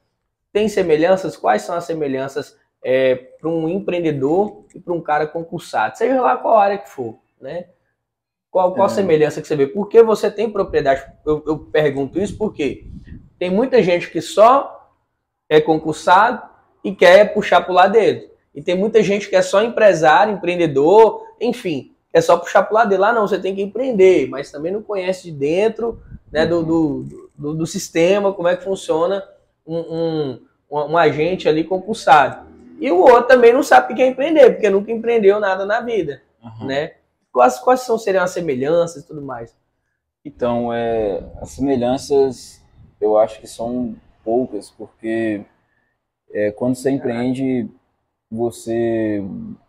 Tem semelhanças? Quais são as semelhanças é, para um empreendedor e para um cara concursado, seja lá qual área que for, né? Qual, qual é. a semelhança que você vê? Por que você tem propriedade? Eu, eu pergunto isso porque tem muita gente que só é concursado e quer puxar para o lado dele. E tem muita gente que é só empresário, empreendedor, enfim, é só puxar para o lado dele. Lá não, você tem que empreender, mas também não conhece de dentro né, do, do, do, do sistema, como é que funciona um, um, um agente ali concursado. E o outro também não sabe o que é empreender, porque nunca empreendeu nada na vida, uhum. né? Quais, quais são, seriam as semelhanças e tudo mais? Então, é, as semelhanças eu acho que são poucas, porque é, quando você empreende, você,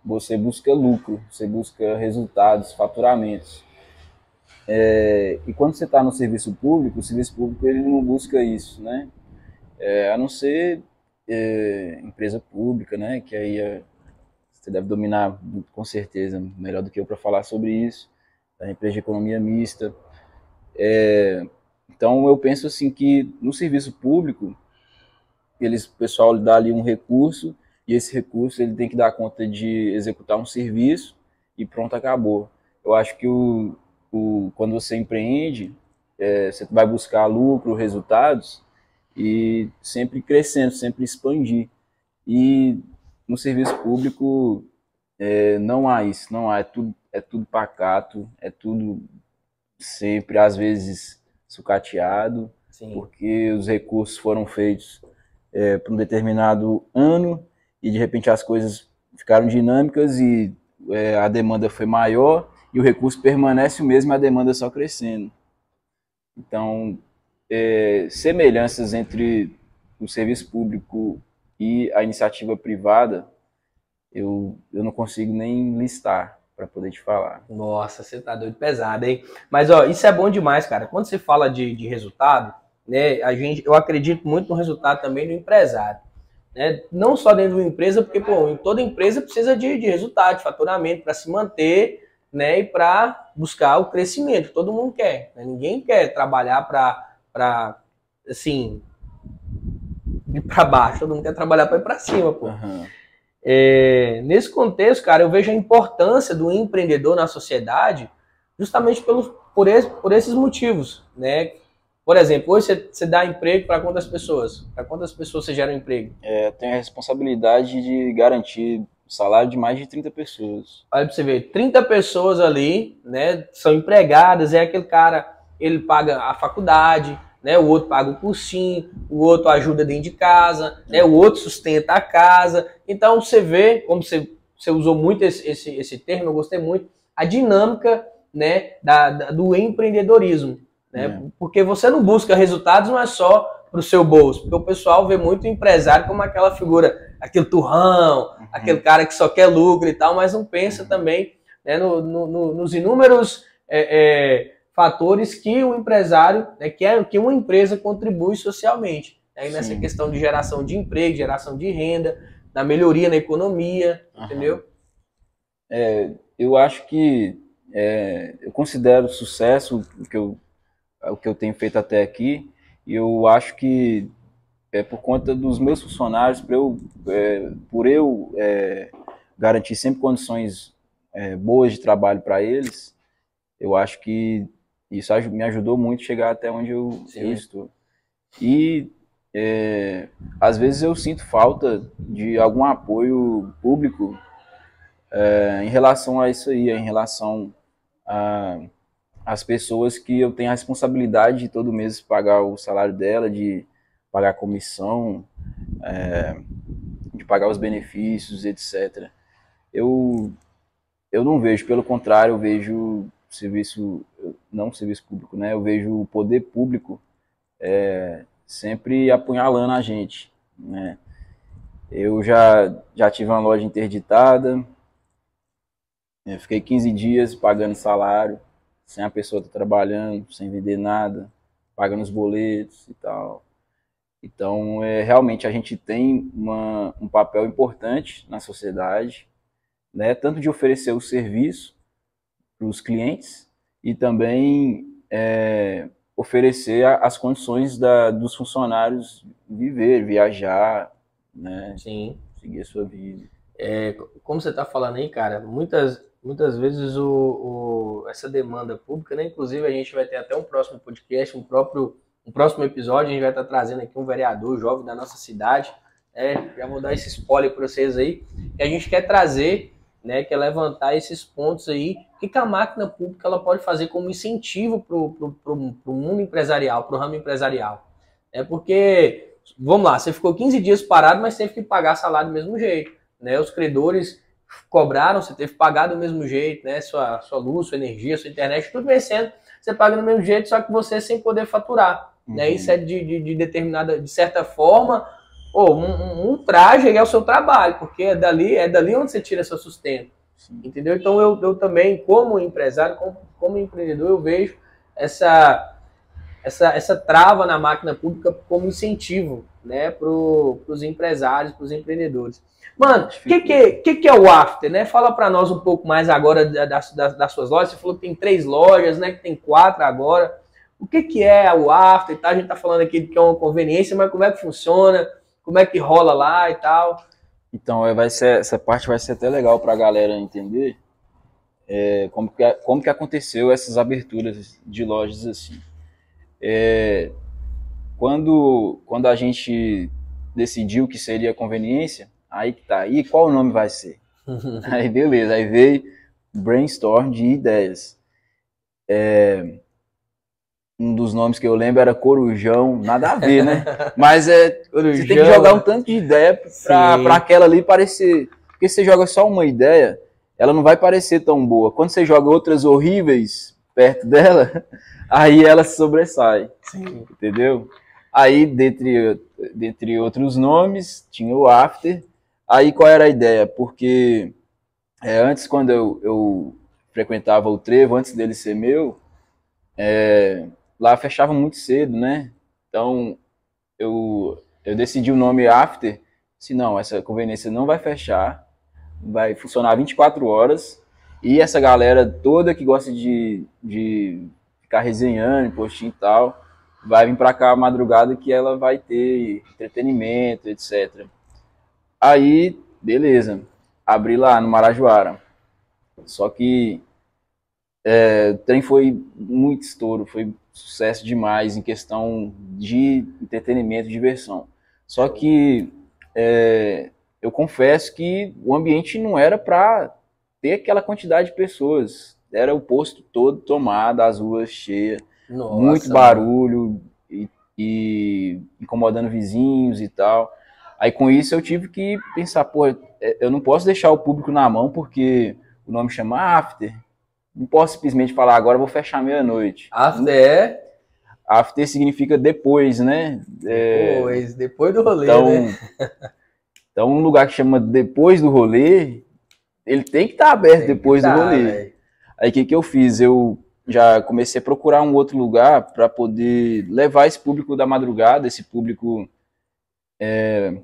você busca lucro, você busca resultados, faturamentos. É, e quando você está no serviço público, o serviço público ele não busca isso, né? É, a não ser é, empresa pública, né? Que aí é, você deve dominar com certeza melhor do que eu para falar sobre isso. A empresa de economia mista. É, então eu penso assim que no serviço público eles, o pessoal dá ali um recurso e esse recurso ele tem que dar conta de executar um serviço e pronto acabou. Eu acho que o, o quando você empreende é, você vai buscar lucro, resultados e sempre crescendo, sempre expandir. E no serviço público é, não há isso, não há, é tudo, é tudo pacato, é tudo sempre, às vezes, sucateado, Sim. porque os recursos foram feitos é, para um determinado ano e de repente as coisas ficaram dinâmicas e é, a demanda foi maior e o recurso permanece o mesmo, a demanda só crescendo. Então, é, semelhanças entre o serviço público e a iniciativa privada, eu, eu não consigo nem listar para poder te falar. Nossa, você tá doido pesado, hein? Mas ó, isso é bom demais, cara. Quando você fala de, de resultado, né, a gente, eu acredito muito no resultado também do empresário. Né? Não só dentro de uma empresa, porque pô, em toda empresa precisa de, de resultado, de faturamento para se manter né, e para buscar o crescimento. Todo mundo quer. Né? Ninguém quer trabalhar para para assim, ir para baixo, todo mundo quer trabalhar para ir para cima, pô. Uhum. É, nesse contexto, cara, eu vejo a importância do empreendedor na sociedade justamente pelos, por, esse, por esses motivos, né? Por exemplo, hoje você, você dá emprego para quantas pessoas? Para quantas pessoas você gera um emprego? É, tem a responsabilidade de garantir salário de mais de 30 pessoas. Olha para você ver, 30 pessoas ali, né, são empregadas, é aquele cara ele paga a faculdade, né? O outro paga o cursinho, o outro ajuda dentro de casa, né? O outro sustenta a casa. Então você vê, como você, você usou muito esse, esse, esse termo, eu gostei muito, a dinâmica, né? Da, da do empreendedorismo, né? É. Porque você não busca resultados, não é só para o seu bolso, porque o pessoal vê muito o empresário como aquela figura, aquele turrão, uhum. aquele cara que só quer lucro e tal, mas não pensa uhum. também né, no, no, nos inúmeros é, é, fatores que o empresário, né, que, é, que uma empresa contribui socialmente. aí nessa Sim. questão de geração de emprego, geração de renda, na melhoria na economia, entendeu? É, eu acho que é, eu considero sucesso o que eu, o que eu tenho feito até aqui, e eu acho que é por conta dos meus funcionários, por eu, é, por eu é, garantir sempre condições é, boas de trabalho para eles, eu acho que isso me ajudou muito a chegar até onde eu, eu estou. E é, às vezes eu sinto falta de algum apoio público é, em relação a isso aí, em relação às pessoas que eu tenho a responsabilidade de todo mês pagar o salário dela, de pagar a comissão, é, de pagar os benefícios, etc. Eu, eu não vejo, pelo contrário, eu vejo serviço, não serviço público, né? Eu vejo o poder público é, sempre apunhalando a gente, né? Eu já, já tive uma loja interditada, eu fiquei 15 dias pagando salário, sem a pessoa estar tá trabalhando, sem vender nada, pagando os boletos e tal. Então, é, realmente, a gente tem uma, um papel importante na sociedade, né? tanto de oferecer o serviço para os clientes e também é, oferecer as condições da, dos funcionários viver, viajar, né? Sim. Seguir a sua vida. É, como você está falando aí, cara, muitas, muitas vezes o, o, essa demanda pública, né? Inclusive a gente vai ter até um próximo podcast, um próprio um próximo episódio a gente vai estar tá trazendo aqui um vereador jovem da nossa cidade. É, já vou dar esse spoiler para vocês aí. E a gente quer trazer, né, quer levantar esses pontos aí, o que, que a máquina pública ela pode fazer como incentivo para o mundo empresarial, para o ramo empresarial. É porque, vamos lá, você ficou 15 dias parado, mas teve que pagar salário do mesmo jeito. Né? Os credores cobraram, você teve que pagar do mesmo jeito, né? Sua, sua luz, sua energia, sua internet, tudo vencendo, você paga do mesmo jeito, só que você sem poder faturar. Uhum. Né? Isso é de, de, de, determinada, de certa forma, ou um, um, traje é o seu trabalho, porque é dali, é dali onde você tira seu sustento. Sim. Entendeu? Então eu, eu também, como empresário, como, como empreendedor, eu vejo essa, essa, essa trava na máquina pública como incentivo né, para os empresários, para os empreendedores. Mano, o que, que, que, que é o After, né? Fala para nós um pouco mais agora das, das, das, suas lojas. Você falou que tem três lojas, né? Que tem quatro agora. O que, que é o After tal? A gente tá falando aqui que é uma conveniência, mas como é que funciona? Como é que rola lá e tal? Então, é, vai ser, essa parte vai ser até legal para a galera entender é, como, que, como que aconteceu essas aberturas de lojas assim. É, quando, quando a gente decidiu que seria conveniência, aí que tá. E qual o nome vai ser? (laughs) aí beleza, aí veio brainstorm de ideias. É, um dos nomes que eu lembro era Corujão, nada a ver, né? (laughs) Mas é, Corujão. você tem que jogar um tanto de ideia para aquela ali parecer. Porque você joga só uma ideia, ela não vai parecer tão boa. Quando você joga outras horríveis perto dela, (laughs) aí ela se sobressai. Sim. Entendeu? Aí, dentre, dentre outros nomes, tinha o After. Aí qual era a ideia? Porque é, antes, quando eu, eu frequentava o Trevo, antes dele ser meu, é, lá fechava muito cedo, né? Então eu, eu decidi o nome After. Se não, essa conveniência não vai fechar, vai funcionar 24 horas. E essa galera toda que gosta de, de ficar resenhando, postinho e tal, vai vir para cá a madrugada que ela vai ter entretenimento, etc. Aí, beleza, abri lá no Marajoara. Só que é, o trem foi muito estouro, foi sucesso demais em questão de entretenimento, diversão. Só que é, eu confesso que o ambiente não era para ter aquela quantidade de pessoas. Era o posto todo tomado, as ruas cheias, Nossa, muito barulho e, e, incomodando vizinhos e tal. Aí com isso eu tive que pensar, pô, eu não posso deixar o público na mão porque o nome chama After não posso simplesmente falar agora vou fechar meia-noite. After é? After significa depois, né? É, depois, depois do rolê, então, né? (laughs) então, um lugar que chama depois do rolê, ele tem que estar tá aberto tem depois tá, do rolê. Véio. Aí o que, que eu fiz? Eu já comecei a procurar um outro lugar para poder levar esse público da madrugada, esse público é,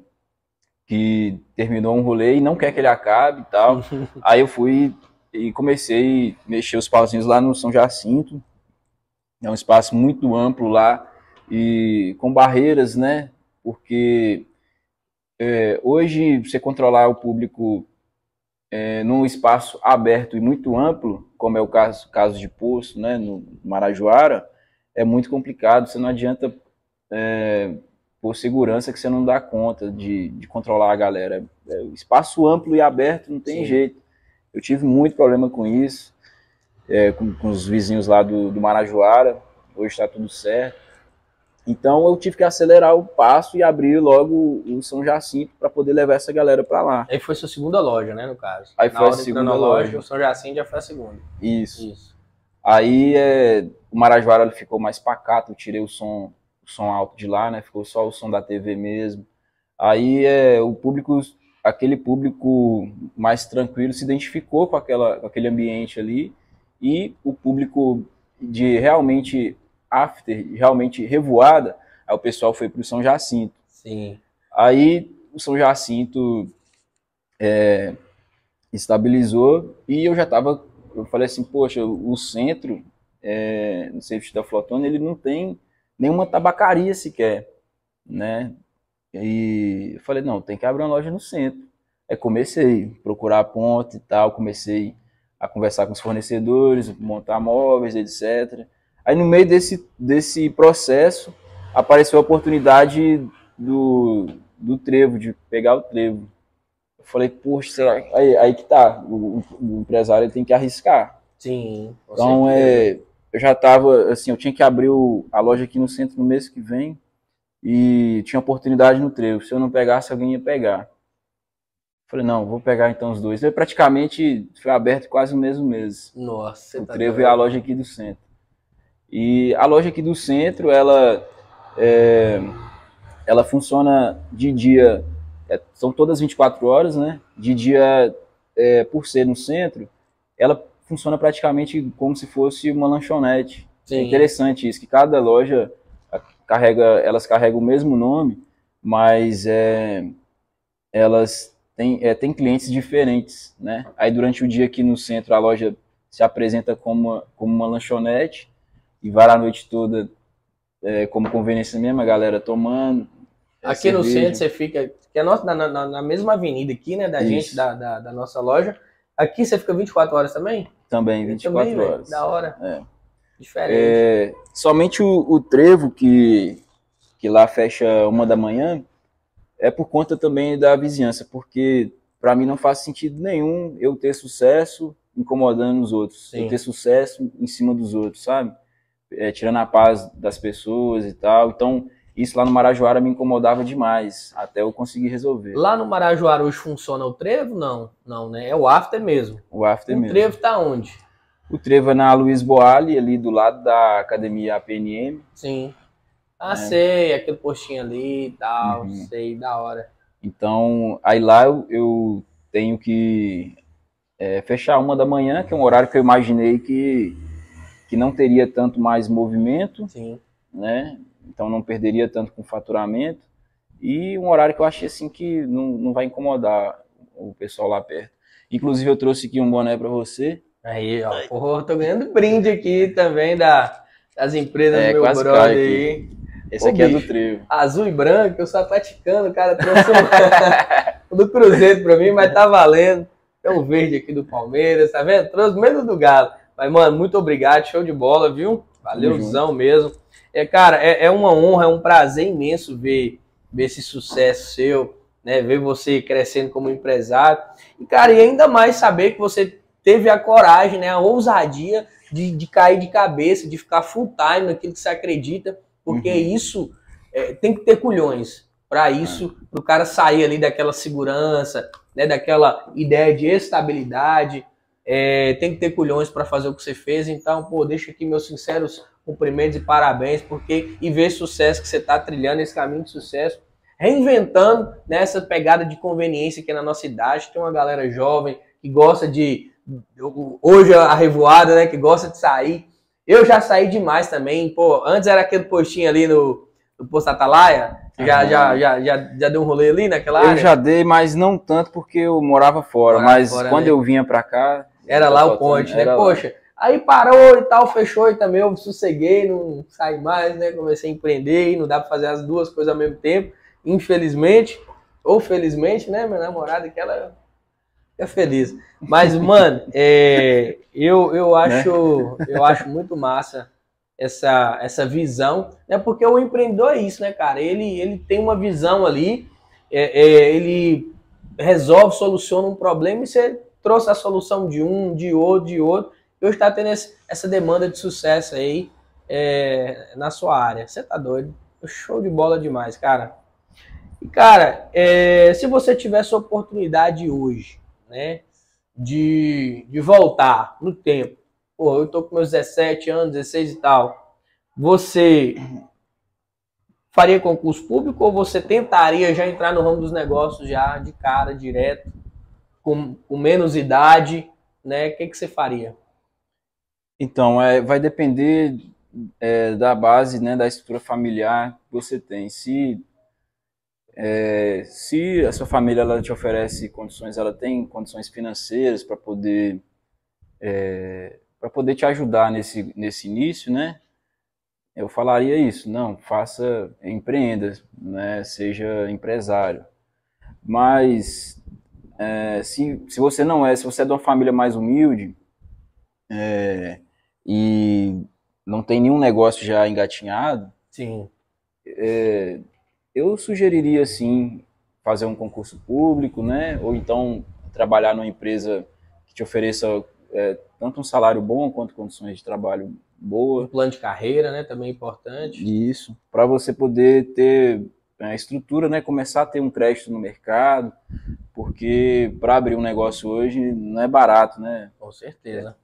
que terminou um rolê e não quer que ele acabe e tal. (laughs) Aí eu fui e comecei a mexer os pauzinhos lá no São Jacinto. É um espaço muito amplo lá e com barreiras, né? Porque é, hoje você controlar o público é, num espaço aberto e muito amplo, como é o caso, caso de Poço, né, no Marajoara, é muito complicado. Você não adianta é, por segurança que você não dá conta de, de controlar a galera. É, espaço amplo e aberto não tem Sim. jeito. Eu tive muito problema com isso, é, com, com, os vizinhos lá do, do Marajoara. Hoje está tudo certo. Então eu tive que acelerar o passo e abrir logo o São Jacinto para poder levar essa galera para lá. Aí foi sua segunda loja, né, no caso? Aí foi a segunda loja. O São Jacinto já foi a segunda. Isso. Isso. Aí é, o Marajoara ficou mais pacato, eu tirei o som, o som alto de lá, né? Ficou só o som da TV mesmo. Aí é, o público, aquele público mais tranquilo se identificou com, aquela, com aquele ambiente ali e o público de realmente after, realmente revoada, aí o pessoal foi para o São Jacinto. Sim. Aí o São Jacinto é, estabilizou e eu já estava, eu falei assim, poxa, o centro, é, no Safety da Flotona, ele não tem nenhuma tabacaria sequer, né? E eu falei, não, tem que abrir uma loja no centro. Aí comecei a procurar ponte e tal, comecei a conversar com os fornecedores, montar móveis, etc. Aí no meio desse, desse processo apareceu a oportunidade do, do trevo, de pegar o trevo. Eu falei, poxa, será? Aí, aí que tá, o, o empresário tem que arriscar. Sim. Então é, eu já tava, assim, eu tinha que abrir o, a loja aqui no centro no mês que vem e tinha oportunidade no trevo. Se eu não pegasse, alguém ia pegar. Falei, não, vou pegar então os dois. Eu praticamente foi aberto quase o mesmo mês. Nossa, o tá trevo e a loja aqui do centro. E a loja aqui do centro, ela, é, ela funciona de dia, é, são todas 24 horas, né? De dia, é, por ser no centro, ela funciona praticamente como se fosse uma lanchonete. É Sim. É interessante isso, que cada loja carrega, elas carregam o mesmo nome, mas é, elas têm, é, têm clientes diferentes, né? Aí durante o dia aqui no centro a loja se apresenta como uma, como uma lanchonete, e vai a noite toda é, como conveniência mesmo, a galera tomando. É aqui cerveja. no centro você fica, que é nossa, na, na, na, mesma avenida aqui, né, da Isso. gente, da, da, da, nossa loja. Aqui você fica 24 horas também? Também, 24 também, horas. Da hora. É. Diferente. É, somente o, o, trevo que, que lá fecha uma da manhã é por conta também da vizinhança, porque para mim não faz sentido nenhum eu ter sucesso incomodando os outros, Sim. eu ter sucesso em cima dos outros, sabe? é, tirando a paz das pessoas e tal. Então, isso lá no Marajoara me incomodava demais, até eu conseguir resolver. Lá no Marajoara hoje funciona o trevo? Não, não, né? É o after mesmo. O after o mesmo. O trevo tá onde? O trevo é na Luiz Boali, ali do lado da academia APNM. Sim. Ah, é. sei, aquele postinho ali e tal, uhum. sei, da hora. Então, aí lá eu, eu tenho que é, fechar uma da manhã, que é um horário que eu imaginei que que não teria tanto mais movimento, Sim. né? Então não perderia tanto com faturamento e um horário que eu achei assim que não, não vai incomodar o pessoal lá perto. Inclusive eu trouxe aqui um boné para você. Aí, ó, porra, tô ganhando brinde aqui também da, das empresas é, do meu brother aí. Esse Ô, aqui bicho, é do trevo. Azul e branco, eu sou atleticano, cara, trouxe um (laughs) do Cruzeiro para mim, mas tá valendo. Tem um verde aqui do Palmeiras, tá vendo? Trouxe menos do Galo. Mas, mano, muito obrigado, show de bola, viu? Valeuzão mesmo. É, cara, é, é, uma honra, é um prazer imenso ver, ver esse sucesso seu, né? Ver você crescendo como empresário. E, cara, e ainda mais saber que você teve a coragem, né? A ousadia de, de cair de cabeça, de ficar full time naquilo que você acredita, porque uhum. isso é, tem que ter culhões para isso, é. para o cara sair ali daquela segurança, né? Daquela ideia de estabilidade é, tem que ter culhões para fazer o que você fez. Então, pô, deixa aqui meus sinceros cumprimentos e parabéns, porque e ver sucesso que você está trilhando esse caminho de sucesso, reinventando nessa pegada de conveniência aqui na nossa idade. Tem uma galera jovem que gosta de hoje a revoada, né, que gosta de sair. Eu já saí demais também. Pô, antes era aquele postinho ali no, do Posto Atalaia? Já, já, já, já, deu um rolê ali naquela Eu área? já dei, mas não tanto porque eu morava fora. Mas quando né? eu vinha pra cá. Era eu lá o ponte, né? Poxa, aí parou e tal, fechou e também eu sosseguei, não saí mais, né? Comecei a empreender e não dá pra fazer as duas coisas ao mesmo tempo, infelizmente. Ou felizmente, né? Minha namorada que ela é feliz. Mas, mano, é, eu, eu, acho, eu acho muito massa essa, essa visão, né? Porque o empreendedor é isso, né, cara? Ele, ele tem uma visão ali, é, é, ele resolve, soluciona um problema e você trouxe a solução de um, de outro, de outro. E hoje está tendo esse- essa demanda de sucesso aí é, na sua área. Você tá doido? Show de bola demais, cara. E, cara, é, se você tivesse oportunidade hoje, né, de, de voltar no tempo, pô, eu tô com meus 17 anos, 16 e tal, você faria concurso público ou você tentaria já entrar no ramo dos negócios já de cara, direto, com, com menos idade, né? O que, que você faria? Então, é, vai depender é, da base, né, da estrutura familiar que você tem. Se, é, se a sua família ela te oferece condições, ela tem condições financeiras para poder para poder te ajudar nesse, nesse início, né? Eu falaria isso, não, faça, empreenda, né? Seja empresário. Mas é, se, se você não é, se você é de uma família mais humilde, é, e não tem nenhum negócio já engatinhado, Sim. é, eu sugeriria sim fazer um concurso público, né? Ou então trabalhar numa empresa que te ofereça é, tanto um salário bom quanto condições de trabalho Um boa. plano de carreira, né? Também é importante. Isso, para você poder ter a estrutura, né? Começar a ter um crédito no mercado, porque para abrir um negócio hoje não é barato, né? Com certeza.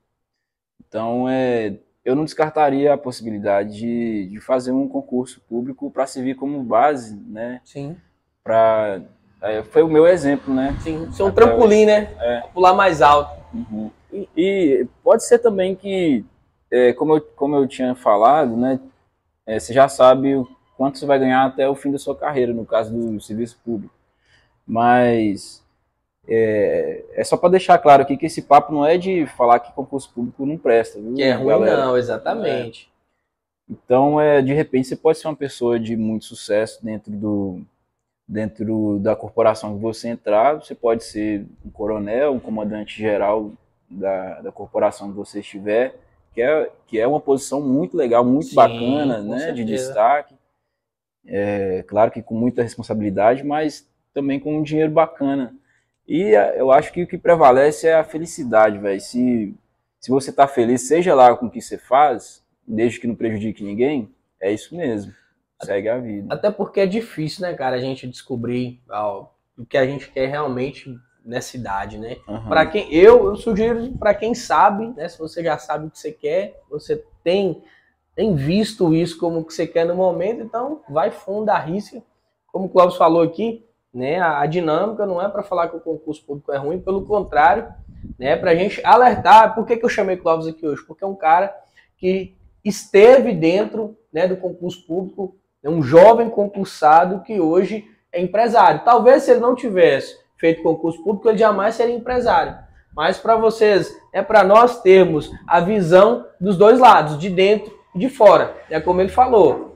Então, é, eu não descartaria a possibilidade de, de fazer um concurso público para servir como base, né? Sim. Pra, é, foi o meu exemplo, né? Sim. Ser um Até trampolim, né? É. Pular mais alto. E, e pode ser também que, é, como, eu, como eu tinha falado, né? é, você já sabe o quanto você vai ganhar até o fim da sua carreira, no caso do serviço público. Mas é, é só para deixar claro aqui que esse papo não é de falar que concurso público não presta, viu, Que é ruim, galera? não, exatamente. Então, é, de repente, você pode ser uma pessoa de muito sucesso dentro do dentro da corporação que você entrar. Você pode ser um coronel, um comandante geral da, da corporação que você estiver, que é, que é uma posição muito legal, muito Sim, bacana, né, de destaque. É, claro que com muita responsabilidade, mas também com um dinheiro bacana. E a- eu acho que o que prevalece é a felicidade, velho. Se, se você tá feliz, seja lá com o que você faz, desde que não prejudique ninguém, é isso mesmo. Segue a vida. Até porque é difícil, né, cara, a gente descobrir ó, o que a gente quer realmente nessa idade, né? Aham. Para quem eu, eu sugiro para quem sabe, né? Se você já sabe o que você quer, você tem tem visto isso como o que você quer no momento, então vai fundo, arrisca. Como o Clóvis falou aqui, né? A, a dinâmica não é para falar que o concurso público é ruim, pelo contrário, né? Para a gente alertar. Por que, que eu chamei Clóvis aqui hoje? Porque é um cara que esteve dentro né, do concurso público, é um jovem concursado que hoje é empresário. Talvez se ele não tivesse feito concurso público, ele jamais seria empresário. Mas para vocês, é para nós termos a visão dos dois lados, de dentro e de fora. É como ele falou.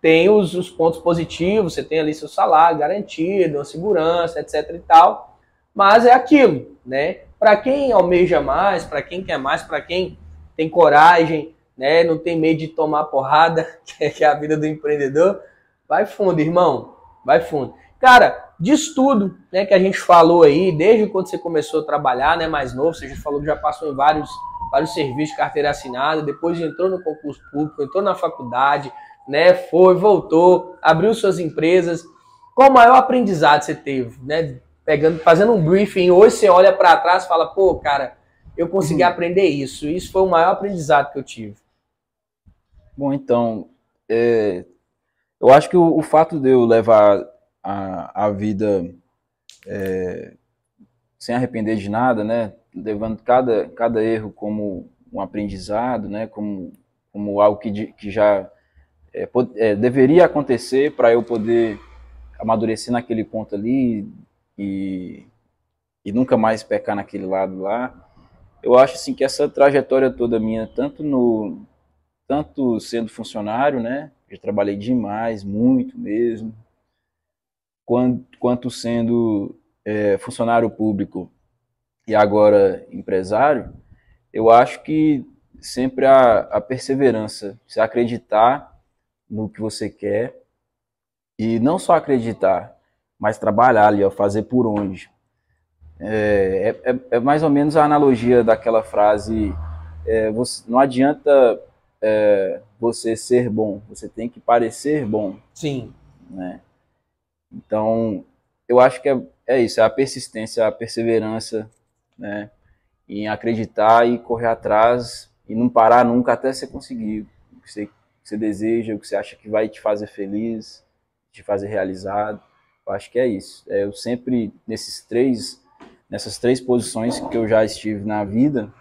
Tem os, os pontos positivos, você tem ali seu salário garantido, uma segurança, etc e tal. Mas é aquilo, né? Para quem almeja mais, para quem quer mais, para quem tem coragem, né? Não tem medo de tomar porrada, (laughs) que é a vida do empreendedor, vai fundo, irmão. Vai fundo. Cara, disso tudo né, que a gente falou aí, desde quando você começou a trabalhar, né, mais novo, você já falou que já passou em vários, vários serviços, carteira assinada, depois entrou no concurso público, entrou na faculdade, né, foi, voltou, abriu suas empresas. Qual o maior aprendizado você teve, né? Pegando, fazendo um briefing, hoje você olha para trás e fala, pô, cara, eu consegui aprender isso. Isso foi o maior aprendizado que eu tive. Bom, então, é, eu acho que o, o fato de eu levar a, a vida é, sem arrepender de nada, né, levando cada, cada erro como um aprendizado, né, como, como algo que, que já é, é, deveria acontecer para eu poder amadurecer naquele ponto ali e, e nunca mais pecar naquele lado lá. Eu acho assim que essa trajetória toda minha, tanto no tanto sendo funcionário, né, já trabalhei demais, muito mesmo, quanto, quanto sendo é, funcionário público e agora empresário, eu acho que sempre a, a perseverança, se acreditar no que você quer e não só acreditar, mas trabalhar ali, ó, fazer por onde. É, é, é, é mais ou menos a analogia daquela frase: é, você, não adianta é, você ser bom, você tem que parecer bom. Sim. Né? Então, eu acho que é, é isso, é a persistência, a perseverança, né? Em acreditar e correr atrás e não parar nunca até você conseguir o que você, que você deseja, o que você acha que vai te fazer feliz, te fazer realizado. Eu acho que é isso. É, eu sempre, nesses três, nessas três posições que eu já estive na vida,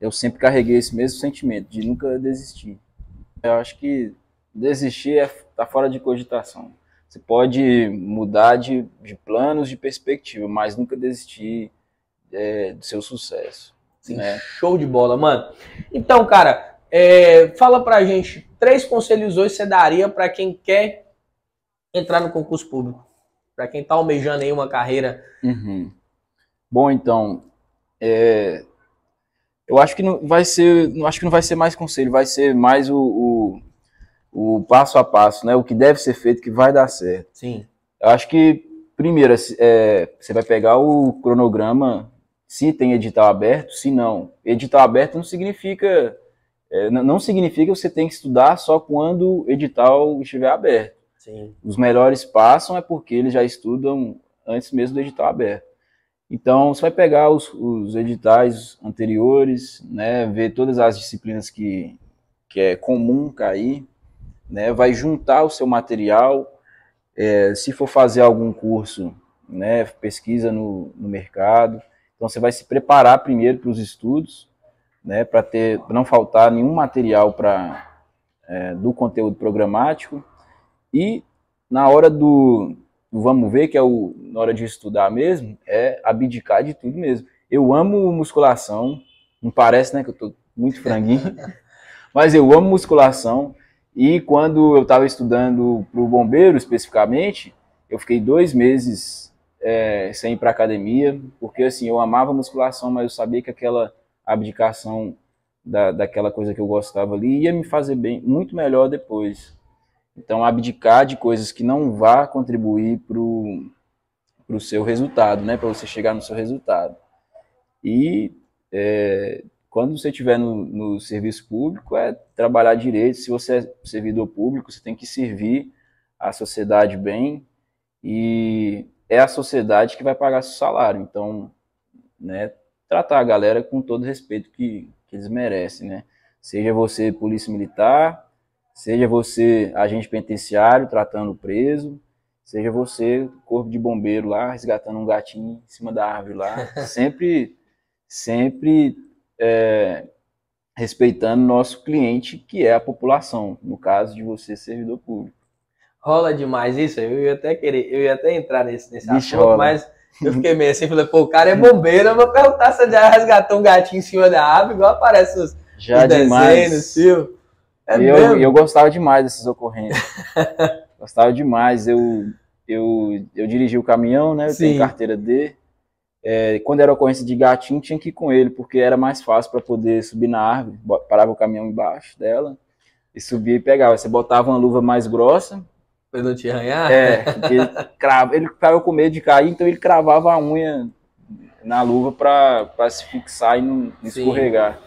eu sempre carreguei esse mesmo sentimento de nunca desistir. Eu acho que desistir é tá fora de cogitação. Você pode mudar de, de planos, de perspectiva, mas nunca desistir é, do seu sucesso. Sim, né? Show de bola, mano. Então, cara, é, fala pra gente três conselhos hoje você daria para quem quer entrar no concurso público, para quem tá almejando aí uma carreira. Uhum. Bom, então, é, eu acho que não vai ser, acho que não vai ser mais conselho, vai ser mais o, o o passo a passo, né? O que deve ser feito que vai dar certo. Sim. Eu acho que, primeiro, é, você vai pegar o cronograma, se tem edital aberto, se não. Edital aberto não significa. É, não significa que você tem que estudar só quando o edital estiver aberto. Sim. Os melhores passam é porque eles já estudam antes mesmo do edital aberto. Então, você vai pegar os, os editais anteriores, né, ver todas as disciplinas que, que é comum cair, né, vai juntar o seu material, é, se for fazer algum curso, né, pesquisa no, no mercado. Então você vai se preparar primeiro para os estudos, né, para ter não faltar nenhum material para é, do conteúdo programático e na hora do, do vamos ver que é o na hora de estudar mesmo é abdicar de tudo mesmo. Eu amo musculação, não parece né que eu tô muito franguinho, (laughs) mas eu amo musculação. E quando eu estava estudando para o bombeiro especificamente, eu fiquei dois meses é, sem ir para academia, porque assim, eu amava musculação, mas eu sabia que aquela abdicação da, daquela coisa que eu gostava ali ia me fazer bem, muito melhor depois. Então, abdicar de coisas que não vá contribuir para o seu resultado, né? Para você chegar no seu resultado. E é, quando você estiver no, no, serviço público, é trabalhar direito. Se você é servidor público, você tem que servir a sociedade bem e é a sociedade que vai pagar seu salário. Então, né, tratar a galera com todo o respeito que, que eles merecem, né? Seja você polícia militar, seja você agente penitenciário tratando o preso, seja você corpo de bombeiro lá resgatando um gatinho em cima da árvore lá, (laughs) sempre sempre é, respeitando nosso cliente, que é a população, no caso de você, servidor público. Rola demais isso, eu ia até querer, eu ia até entrar nesse, nesse Bicho, assunto, rola. mas eu fiquei meio assim, falei, pô, o cara é bombeiro, eu vou perguntar se já resgatou um gatinho em cima da árvore, igual aparece os, já os desenhos, filho. É eu, eu gostava demais dessas ocorrências. (laughs) gostava demais. Eu, eu, eu dirigi o caminhão, né? Eu Sim. tenho carteira D. É, quando era ocorrência de gatinho, tinha que ir com ele, porque era mais fácil para poder subir na árvore. Parava o caminhão embaixo dela e subia e pegava. Você botava uma luva mais grossa. Pra não te arranhar? É, ele, crava, ele ficava com medo de cair, então ele cravava a unha na luva para se fixar e não, escorregar.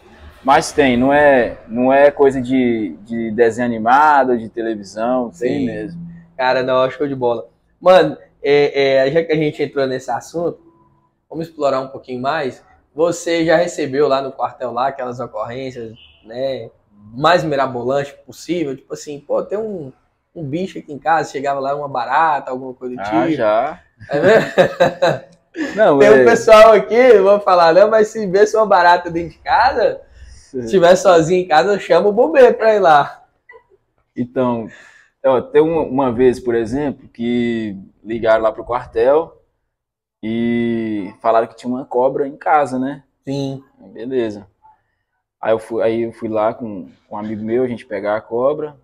Mas tem, não é, não é coisa de, de desenho animado, de televisão, tem Sim. mesmo. Cara, não, show de bola. Mano, é, é, já que a gente entrou nesse assunto, vamos explorar um pouquinho mais. Você já recebeu lá no quartel lá aquelas ocorrências, né, mais mirabolantes possível, tipo assim, pô, tem um, um bicho aqui em casa, chegava lá uma barata, alguma coisa do ah, tipo. Ah, já. É mesmo? (laughs) (laughs) Não, tem é... um pessoal aqui, vou falar, não, mas se vê uma barata dentro de casa, se estiver sozinho em casa, eu chamo o bombeiro pra ir lá. Então, ó, tem uma, uma vez, por exemplo, que ligaram lá pro quartel e falaram que tinha uma cobra em casa, né? Sim. Beleza. Aí eu fui, aí eu fui lá com, com um amigo meu, a gente pegar a cobra,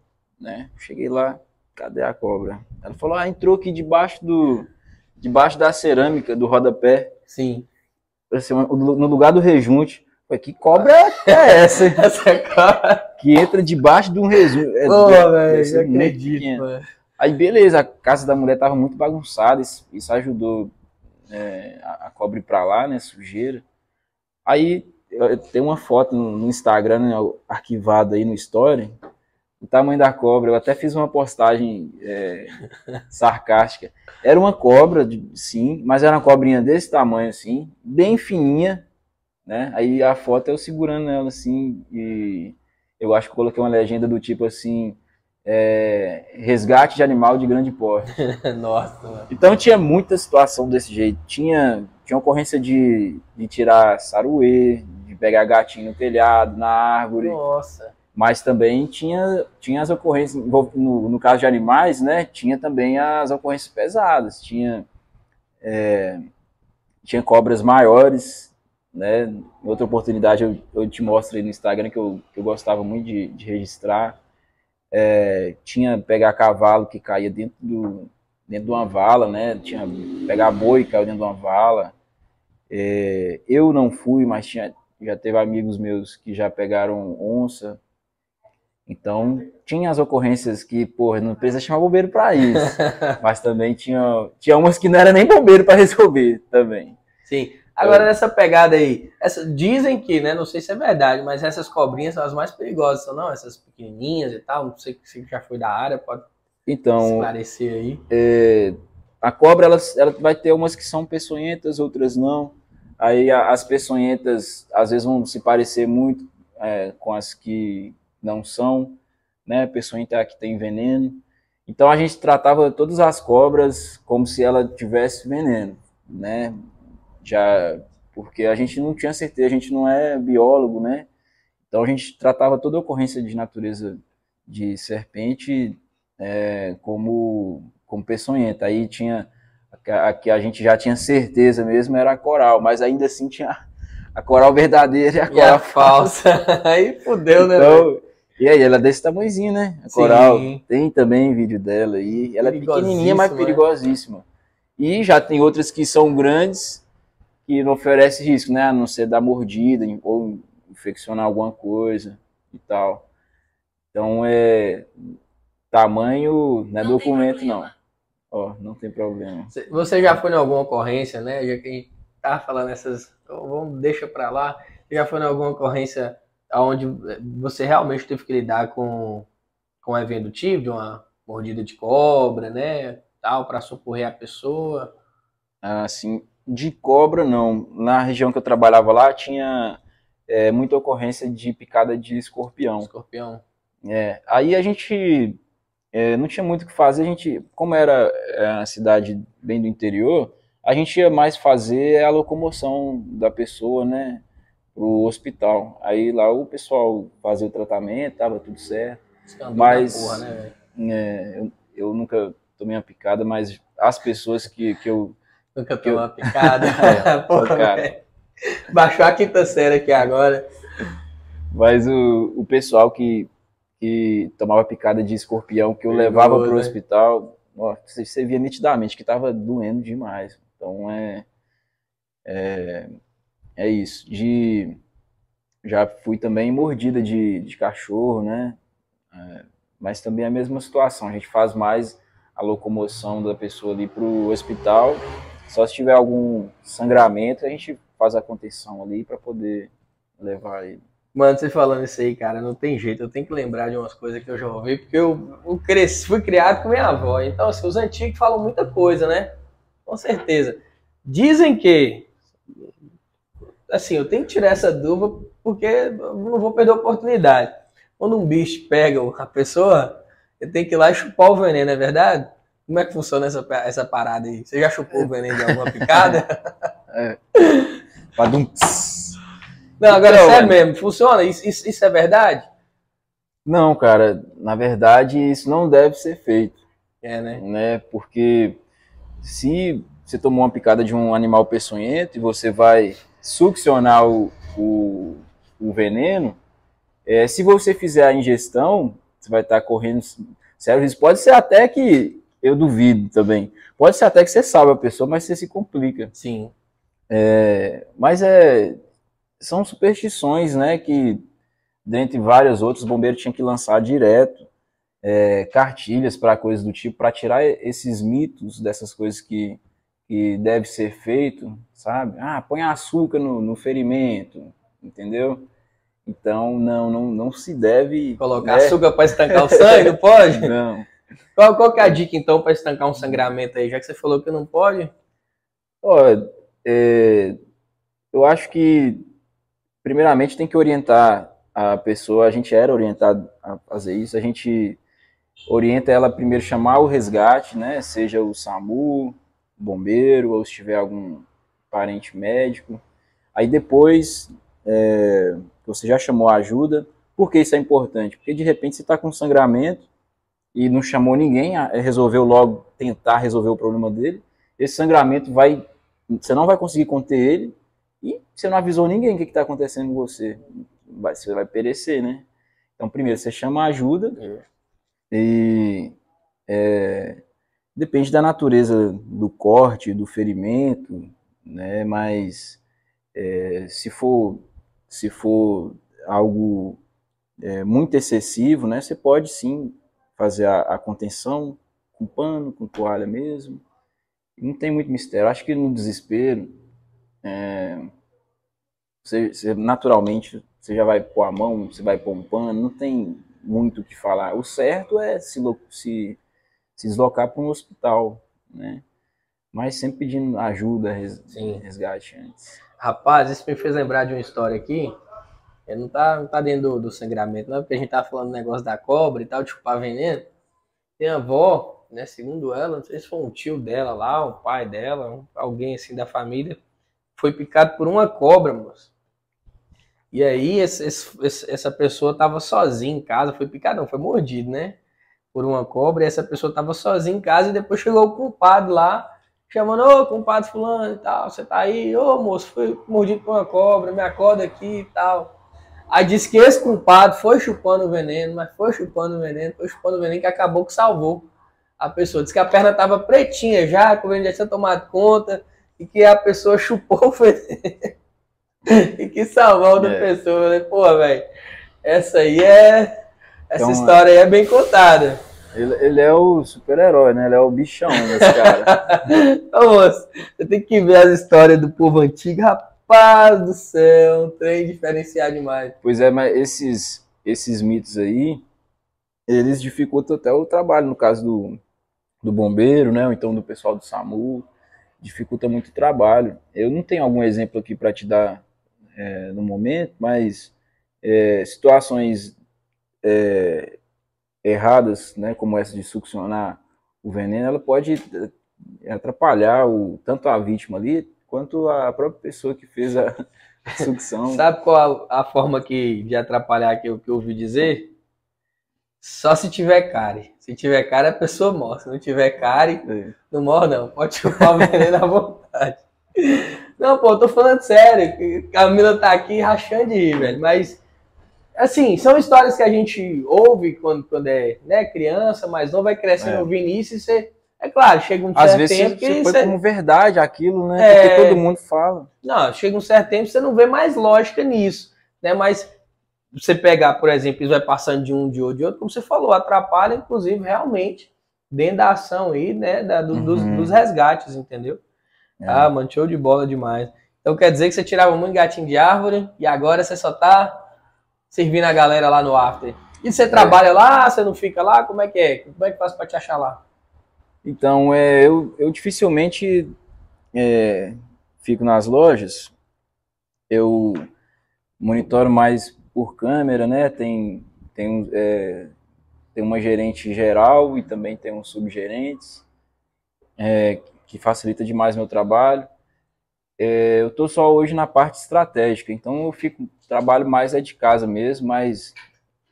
né? Cheguei lá, cadê a cobra? Ela falou, ah, entrou aqui debaixo do, debaixo da cerâmica, do rodapé. Sim. No lugar do rejunte. Falei, que cobra é essa? (laughs) Essa cobra. Que entra debaixo de um rejunte. É, Pô, é- velho, é acredito. Aí beleza, a casa da mulher tava muito bagunçada, isso, isso ajudou é, a, a cobra ir pra lá, né, sujeira. Aí tenho uma foto no, no Instagram, né, arquivada aí no Story, o tamanho da cobra, eu até fiz uma postagem é, (laughs) sarcástica. Era uma cobra, sim, mas era uma cobrinha desse tamanho, assim, bem fininha, né, aí a foto eu segurando ela, assim, e eu acho que coloquei uma legenda do tipo assim, é, resgate de animal de grande porte. (laughs) Nossa, mano. Então tinha muita situação desse jeito. Tinha, tinha ocorrência de, de tirar saruê, de pegar gatinho no telhado, na árvore, Nossa. Mas também tinha, tinha as ocorrências, no, no caso de animais, né, tinha também as ocorrências pesadas. Tinha, é, tinha cobras maiores, né, em outra oportunidade eu, eu te mostro aí no Instagram que eu, que eu gostava muito de, de registrar. É, tinha pegar cavalo que caía dentro do, dentro de uma vala, né? Tinha pegar boi que caiu dentro de uma vala. É, eu não fui, mas tinha, já teve amigos meus que já pegaram onça. Então, tinha as ocorrências que, porra, não precisa chamar bombeiro para isso. (laughs) mas também tinha, tinha umas que não era nem bombeiro para resolver também. Sim. Agora, nessa pegada aí, essa, dizem que, né, não sei se é verdade, mas essas cobrinhas são as mais perigosas, são não? Essas pequenininhas e tal, não sei se já foi da área, pode Então, esclarecer aí. é, a cobra ela, ela vai ter umas que são peçonhentas, outras não. Aí as peçonhentas às vezes vão se parecer muito é, com as que não são, né? Peçonhenta é que tem veneno. Então a gente tratava todas as cobras como se ela tivesse veneno, né? Já porque a gente não tinha certeza, a gente não é biólogo, né? Então a gente tratava toda ocorrência de natureza de serpente é, como como peçonhenta. Aí tinha a que- a que a gente já tinha certeza mesmo era a coral, mas ainda assim tinha a coral verdadeira e a E a coral falsa. (laughs) aí fudeu, né? então, e aí, ela é desse tamanhozinho, né? A coral. Sim. Tem também vídeo dela aí. Ela é pequenininha, mas Perigosíssima, né? perigosíssima. E já tem outras que são grandes que não oferecem risco, né? A não ser dar mordida ou infeccionar alguma coisa e tal. Então, é. Tamanho não é Não documento, não. Ó, não tem problema. Você- já foi em alguma ocorrência, né? Já que a gente tá falando essas. então Vamos, deixa pra lá. Você já foi em alguma ocorrência onde você realmente teve que lidar com, com um evento tipo, de uma mordida de cobra, né? Tal, pra socorrer a pessoa. Assim, de cobra, não. Na região que eu trabalhava lá, tinha é, muita ocorrência de picada de escorpião. Escorpião. É, aí a gente é, não tinha muito o que fazer, a gente, como era é, uma cidade bem do interior, a gente ia mais fazer a locomoção da pessoa, né, pro hospital. Aí lá o pessoal fazia o tratamento, tava tudo certo. Mas- porra, né? É, eu, eu nunca tomei uma picada, mas as pessoas que, que eu Nunca tomou uma picada. (laughs) É, (laughs) Porra, cara. Baixou a quinta série aqui agora. Mas o, o pessoal que, que tomava picada de escorpião, que eu levava para o né? hospital, ó, você, você via nitidamente que estava doendo demais. Então é, é, é isso. De, já fui também mordida de, de cachorro, né? É, mas também é a mesma situação. A gente faz mais a locomoção da pessoa ali para o hospital. Só se tiver algum sangramento, a gente faz a contenção ali para poder levar ele. Mano, você falando isso aí, cara, não tem jeito. Eu tenho que lembrar de umas coisas que eu já ouvi, porque eu, eu cresci, fui criado com minha avó. Então, assim, os antigos falam muita coisa, né? Com certeza. Dizem que. Assim, eu tenho que tirar essa dúvida, porque eu não vou perder a oportunidade. Quando um bicho pega a pessoa, eu tenho que ir lá e chupar o veneno, é verdade? Como é que funciona essa, essa parada aí? Você já chupou o veneno de alguma picada? (laughs) Badum. Não, agora Então, sério mano. mesmo, funciona? Isso, isso, isso é verdade? Não, cara, na verdade isso não deve ser feito, É, né? né? Porque se você tomou uma picada de um animal peçonhento e você vai succionar o, o, o veneno, é, se você fizer a ingestão, você vai estar correndo sério risco. Pode ser até que, eu duvido também, pode ser até que você salve a pessoa, mas você se complica. Sim. É, mas é, são superstições, né, que dentre várias outras, o bombeiro tinha que lançar direto é, cartilhas para coisas do tipo, para tirar esses mitos dessas coisas que, que deve ser feito, sabe? Ah, põe açúcar no, no ferimento, entendeu? Então, não, não, não se deve... Colocar né? açúcar para estancar o sangue, não pode? (laughs) Não. Qual, qual que é a dica, então, para estancar um sangramento aí? Já que você falou que não pode? Olha, é, eu acho que, primeiramente, tem que orientar a pessoa. A gente era orientado a fazer isso. A gente orienta ela primeiro chamar o resgate, né? Seja o SAMU, bombeiro, ou se tiver algum parente médico. Aí depois, é, você já chamou a ajuda. Por que isso é importante? Porque de repente você está com sangramento e não chamou ninguém, a- resolveu logo tentar resolver o problema dele. Esse sangramento vai você não vai conseguir conter ele e você não avisou ninguém o que está acontecendo com você. Vai, você vai perecer, né? Então, primeiro, você chama ajuda e é, depende da natureza do corte, do ferimento, né? Mas é, se for se for algo é, muito excessivo, né? Você pode sim fazer a, a contenção com pano, com toalha mesmo não tem muito mistério. Acho que no desespero, é, você, você, naturalmente, você já vai pôr a mão, você vai pôr um pano, não tem muito o que falar. O certo é se, se, se deslocar para um hospital, né? Mas sempre pedindo ajuda, res- resgate antes. Rapaz, isso me fez lembrar de uma história aqui. Não, tá, não tá dentro do, do sangramento, não, porque a gente tava falando do negócio da cobra e tal, de chupar veneno. Tem a avó, né, segundo ela, não sei se foi um tio dela lá, um pai dela, um- alguém assim da família, foi picado por uma cobra, moço. E aí esse- esse- essa pessoa tava sozinha em casa, foi picado, não, foi mordido, né? Por uma cobra, e essa pessoa tava sozinha em casa e depois chegou o culpado lá, chamando, ô compadre fulano e tal, você tá aí, ô moço, fui mordido por uma cobra, me acorda aqui e tal. Aí disse que esse culpado foi chupando o veneno, mas foi chupando o veneno, foi chupando o veneno que acabou que salvou a pessoa. Disse que a perna tava pretinha já, que o veneno já tinha tomado conta, e que a pessoa chupou o (laughs) veneno. e que salvou a É. pessoa. Falei, Pô, velho, essa aí é. Essa Então, história aí é bem contada. Ele, ele é o super-herói, né? Ele é o bichão desse cara. (laughs) Ô, moço, você tem que ver as histórias do povo antigo. Rapaz do céu, um trem diferenciado demais. Pois é, mas esses, esses mitos aí, eles dificultam até o trabalho, no caso do, do bombeiro, né? Ou então do pessoal do SAMU, dificulta muito o trabalho. Eu não tenho algum exemplo aqui para te dar é, no momento, mas é, situações é, erradas, né? Como essa de succionar o veneno, ela pode é, atrapalhar o, tanto a vítima ali, quanto a própria pessoa que fez (laughs) a sucção. Sabe qual a, a forma que, de atrapalhar que eu, que eu ouvi dizer? Só se tiver cárie. Se tiver cárie, a pessoa morre. Se não tiver cárie, É. não morre não. Pode chupar o veneno à vontade. Não, pô, eu tô falando sério. Camila tá aqui rachando de rir, velho. Mas, assim, são histórias que a gente ouve quando, quando é né, criança, mas não vai crescendo É. ouvindo isso e você... É claro, chega um Às certo vezes tempo que você põe você- como verdade aquilo, né? É. Porque todo mundo fala. Não, chega um certo tempo você não vê mais lógica nisso, né? Mas você pegar, por exemplo, isso vai passando de um de outro de outro, como você falou, atrapalha, inclusive, realmente, dentro da ação aí, né? da- do- dos, Uhum. dos resgates, entendeu? É. Ah, mano, show de bola demais. Então quer dizer que você tirava muito gatinho de árvore e agora você só tá servindo a galera lá no after. E você trabalha lá, você não fica lá? Como é que é? Como é que faz pra te achar lá? Então, é, eu, eu dificilmente é, fico nas lojas. Eu monitoro mais por câmera, né? Tem, tem, é, tem uma gerente geral e também tem uns subgerentes, é, que facilita demais meu trabalho. É, eu estou só hoje na parte estratégica, então eu fico trabalho mais é de casa mesmo, mas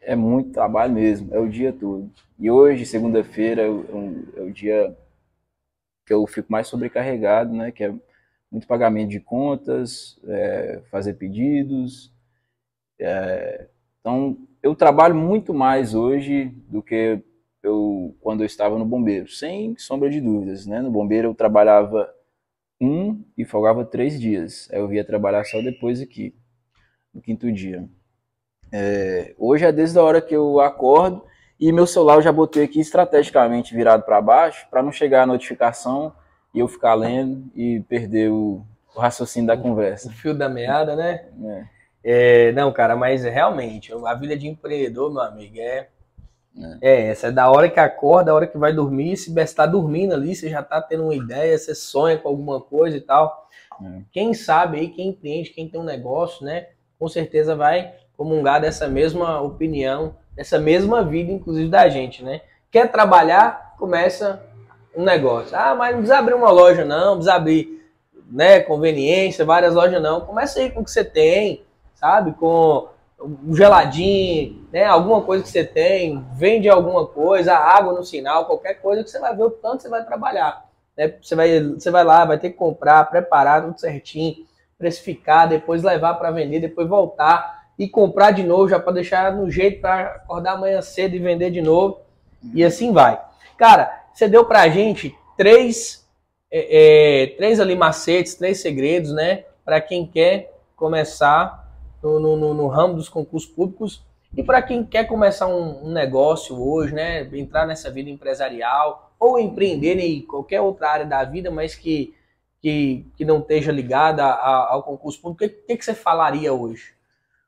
é muito trabalho mesmo, é o dia todo. E hoje, segunda-feira, é, um, é o dia que eu fico mais sobrecarregado, né? Que é muito pagamento de contas, é, fazer pedidos. É, então, eu trabalho muito mais hoje do que eu quando eu estava no bombeiro, sem sombra de dúvidas, né? No bombeiro eu trabalhava um e folgava três dias. Aí eu via trabalhar só depois aqui, no quinto dia. É, hoje é desde a hora que eu acordo e meu celular eu já botei aqui estrategicamente virado para baixo para não chegar a notificação e eu ficar lendo e perder o, o raciocínio da conversa. O fio da meada, né? É. É, não, cara, mas realmente, a vida de empreendedor, meu amigo, é, é. é essa. É da hora que acorda, da hora que vai dormir. Se você está dormindo ali, você já está tendo uma ideia, você sonha com alguma coisa e tal. É. Quem sabe aí, quem empreende, quem tem um negócio, né? Com certeza vai comungar dessa mesma opinião, dessa mesma vida, inclusive da gente, né? Quer trabalhar, começa um negócio. Ah, mas não precisa abrir uma loja, não, precisa abrir né, conveniência, várias lojas, não. Começa aí com o que você tem, sabe? Com um geladinho, né? Alguma coisa que você tem, vende alguma coisa, água no sinal, qualquer coisa que você vai ver o tanto você vai trabalhar. Né? Você, vai, você vai lá, vai ter que comprar, preparar tudo certinho, precificar, depois levar para vender, depois voltar e comprar de novo, já para deixar no jeito para acordar amanhã cedo e vender de novo. E assim vai. Cara, você deu para a gente três, é, é, três ali macetes, três segredos, né? Para quem quer começar no, no, no, ramo dos concursos públicos e para quem quer começar um, um, negócio hoje, né? Entrar nessa vida empresarial ou empreender em qualquer outra área da vida, mas que, que, que não esteja ligada ao concurso público, o que, que, que você falaria hoje?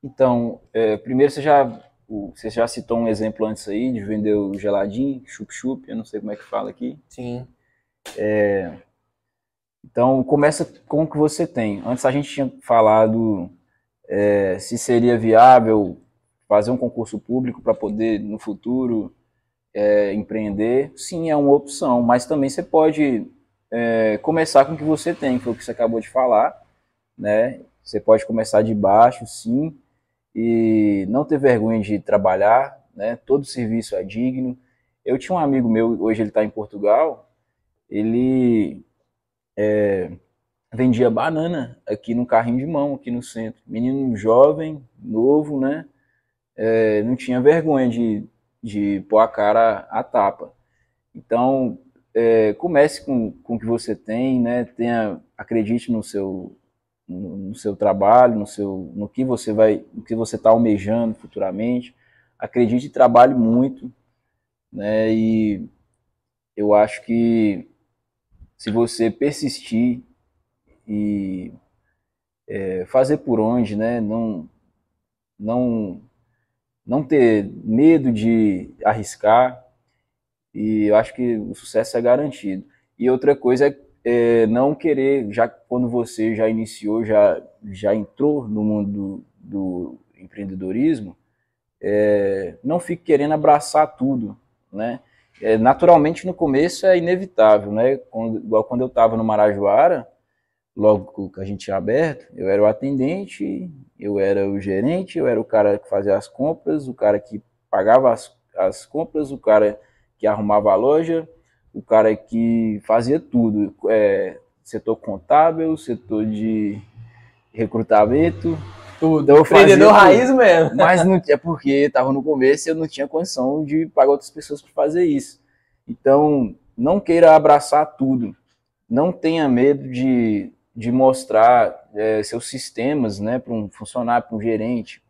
Então, é, primeiro você já, você já citou um exemplo antes aí de vender o geladinho, chup-chup, eu não sei como é que fala aqui. Sim. É, então, começa com o que você tem. Antes a gente tinha falado é, se seria viável fazer um concurso público para poder, no futuro, é, empreender. Sim, é uma opção, mas também você pode é, começar com o que você tem, que foi o que você acabou de falar, né? Você pode começar de baixo, sim, e não ter vergonha de trabalhar, né? Todo serviço é digno. Eu tinha um amigo meu, hoje ele está em Portugal, ele é, vendia banana aqui no carrinho de mão, aqui no centro. Menino jovem, novo, né? É, não tinha vergonha de, de pôr a cara à tapa. Então, é, comece com, com o que você tem, né? Tenha, acredite no seu, no, no, seu trabalho, no, seu, no que você vai, no que você está almejando futuramente. Acredite e trabalhe muito, né? E eu acho que se você persistir e é, fazer por onde, né? Não, não, não ter medo de arriscar. E eu acho que o sucesso é garantido. E outra coisa é é, não querer, já quando você já iniciou, já, já entrou no mundo do, do empreendedorismo, é, não fique querendo abraçar tudo, né? É, naturalmente no começo é inevitável, né? Quando, igual quando eu estava no Marajoara, logo que a gente tinha aberto, eu era o atendente, eu era o gerente, eu era o cara que fazia as compras, o cara que pagava as, as compras, o cara que arrumava a loja, o cara que fazia tudo, é, setor contábil, setor de recrutamento, tudo. Então, Empreendedor raiz mesmo. Mas não, (laughs) é porque estava no começo e eu não tinha condição de pagar outras pessoas para fazer isso. Então, não queira abraçar tudo. Não tenha medo de, de mostrar é, seus sistemas né, para um funcionário, para um gerente.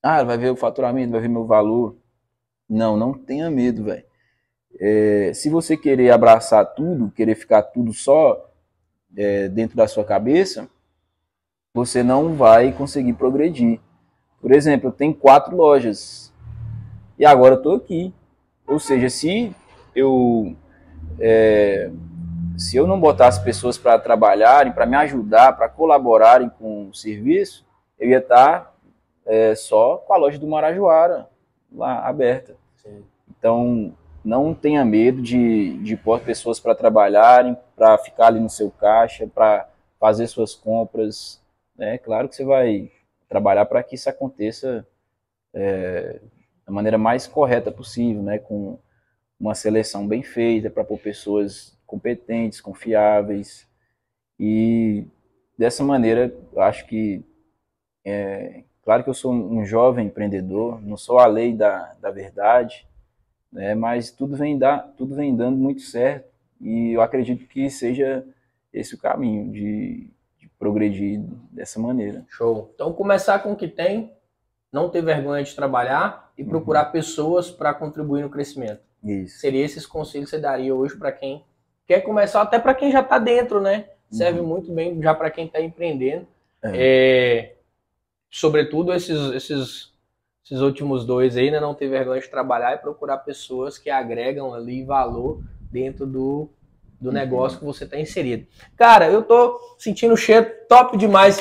Ah, vai ver o faturamento, vai ver meu valor. Não, não tenha medo, velho. É, se você querer abraçar tudo, querer ficar tudo só é, dentro da sua cabeça, você não vai conseguir progredir. Por exemplo, eu tenho quatro lojas e agora eu estou aqui. Ou seja, se eu é, se eu não botasse pessoas para trabalharem, para me ajudar, para colaborarem com o serviço, eu ia estar tá, é, só com a loja do Marajoara lá aberta. Sim. Então, não tenha medo de, de pôr pessoas para trabalharem, para ficar ali no seu caixa, para fazer suas compras. É claro que você vai trabalhar para que isso aconteça é, da maneira mais correta possível, né? Com uma seleção bem feita para pôr pessoas competentes, confiáveis e dessa maneira acho que é, claro que eu sou um jovem empreendedor, não sou a lei da, da verdade, né? Mas tudo vem dar, tudo vem dando muito certo e eu acredito que seja esse o caminho de, de progredir dessa maneira. Show. Então começar com o que tem, não ter vergonha de trabalhar e procurar uhum. pessoas para contribuir no crescimento. Isso. Seria esses conselhos que você daria hoje para quem quer começar, até para quem já está dentro, né? Serve uhum. muito bem já para quem está empreendendo. É. É, sobretudo esses, esses, esses últimos dois aí, né? Não ter vergonha de trabalhar e procurar pessoas que agregam ali valor dentro do, do uhum. negócio que você está inserido. Cara, eu tô sentindo o cheiro top demais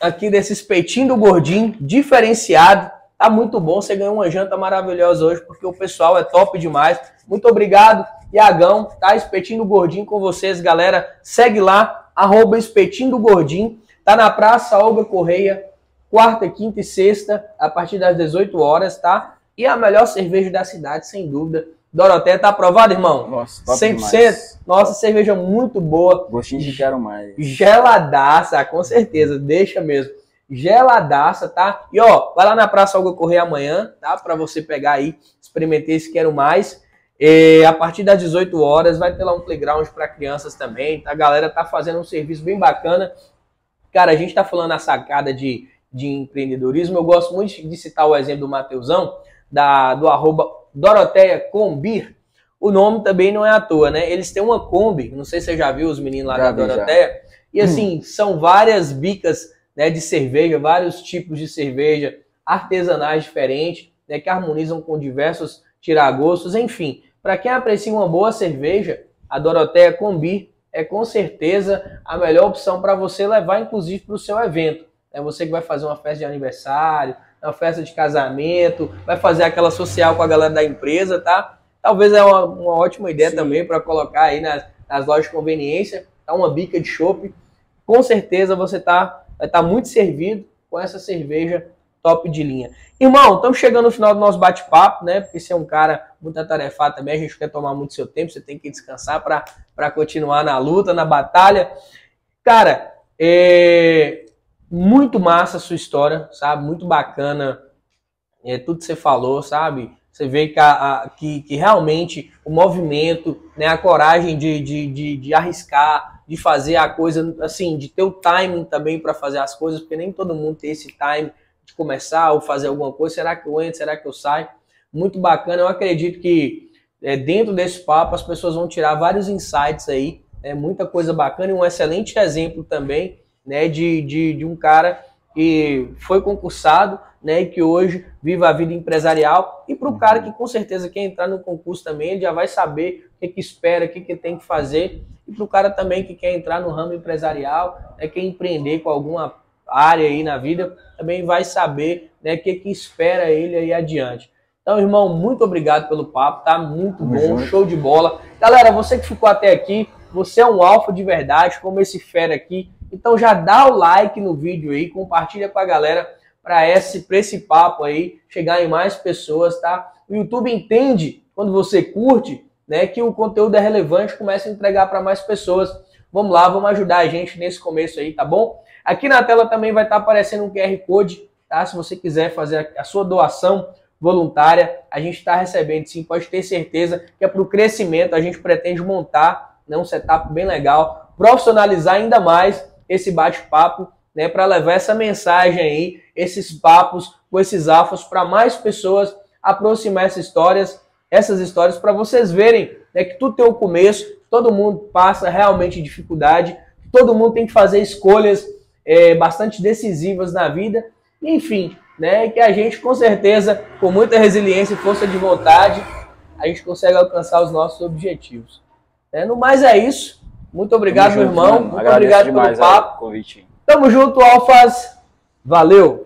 aqui desses peitinhos do gordinho, diferenciado. Tá muito bom, você ganhou uma janta maravilhosa hoje, porque o pessoal é top demais. Muito obrigado, Iagão, tá? Espetinho do Gordinho com vocês, galera. Segue lá, arroba Espetinho do Gordinho. Tá na Praça Olga Correia, quarta, quinta e sexta, a partir das 18 horas, tá? E a melhor cerveja da cidade, sem dúvida. Doroteia tá aprovado, irmão? Nossa, top 100%. Demais. Nossa, cerveja muito boa. Gostinho de quero mais. Geladaça, com certeza, deixa mesmo. Geladaça, tá? E ó, vai lá na Praça Olga Correia amanhã, tá? Para você pegar aí, experimentar esse quero mais. E a partir das 18 horas vai ter lá um playground para crianças também. Tá? A galera tá fazendo um serviço bem bacana. Cara, a gente tá falando a sacada de, de empreendedorismo. Eu gosto muito de citar o exemplo do Mateusão, da, do arroba Doroteia Combir. O nome também não é à toa, né? Eles têm uma Kombi, não sei se você já viu os meninos lá já da vi, Doroteia. Já. E assim, hum. são várias bicas né, de cerveja, vários tipos de cerveja artesanais diferentes, né, que harmonizam com diversos tiragostos, enfim. Para quem aprecia uma boa cerveja, a Doroteia Combi é com certeza a melhor opção para você levar, inclusive, para o seu evento. É você que vai fazer uma festa de aniversário, uma festa de casamento, vai fazer aquela social com a galera da empresa, tá? Talvez é uma, uma ótima ideia Sim. também para colocar aí nas, nas, lojas de conveniência, tá? uma bica de chopp. Com certeza você tá, vai estar tá muito servido com essa cerveja top de linha. Irmão, estamos chegando no final do nosso bate-papo, né? Porque você é um cara muito atarefado também, a gente quer tomar muito seu tempo, você tem que descansar para continuar na luta, na batalha. Cara, é muito massa a sua história, sabe? Muito bacana é, tudo que você falou, sabe? Você vê que, a, a, que, que, realmente o movimento, né, a coragem de, de, de, de arriscar, de fazer a coisa, assim, de ter o timing também para fazer as coisas, porque nem todo mundo tem esse time de começar ou fazer alguma coisa. Será que eu entro? Será que eu saio? Muito bacana. Eu acredito que é, dentro desse papo as pessoas vão tirar vários insights aí, é muita coisa bacana e um excelente exemplo também, né, de, de, de um cara que foi concursado, né, e que hoje vive a vida empresarial. E para o cara que com certeza quer entrar no concurso também, ele já vai saber o que, que espera, o que, que tem que fazer. E para o cara também que quer entrar no ramo empresarial, né, quer empreender com alguma área aí na vida, também vai saber né, o que, que espera ele aí adiante. Então, irmão, muito obrigado pelo papo, tá muito bom, show de bola. Galera, você que ficou até aqui, você é um alfa de verdade, como esse fera aqui. Então já dá o like no vídeo aí, compartilha com a galera para esse, esse papo aí chegar em mais pessoas, tá? O YouTube entende quando você curte, né, que o conteúdo é relevante, começa a entregar para mais pessoas. Vamos lá, vamos ajudar a gente nesse começo aí, tá bom? Aqui na tela também vai estar aparecendo um QR Code, tá? Se você quiser fazer a sua doação voluntária, a gente está recebendo sim, pode ter certeza que é para o crescimento, a gente pretende montar né, um setup bem legal, profissionalizar ainda mais esse bate-papo, né, para levar essa mensagem aí, esses papos com esses alfas para mais pessoas, aproximar essas histórias, essas histórias para vocês verem né, que tudo tem um começo, todo mundo passa realmente dificuldade, todo mundo tem que fazer escolhas é, bastante decisivas na vida, enfim, né? Que a gente com certeza, com muita resiliência e força de vontade, a gente consegue alcançar os nossos objetivos. É, no mais é isso. Muito obrigado, Tamo meu junto, irmão. Muito obrigado pelo papo. Convite. Tamo junto, Alfas. Valeu!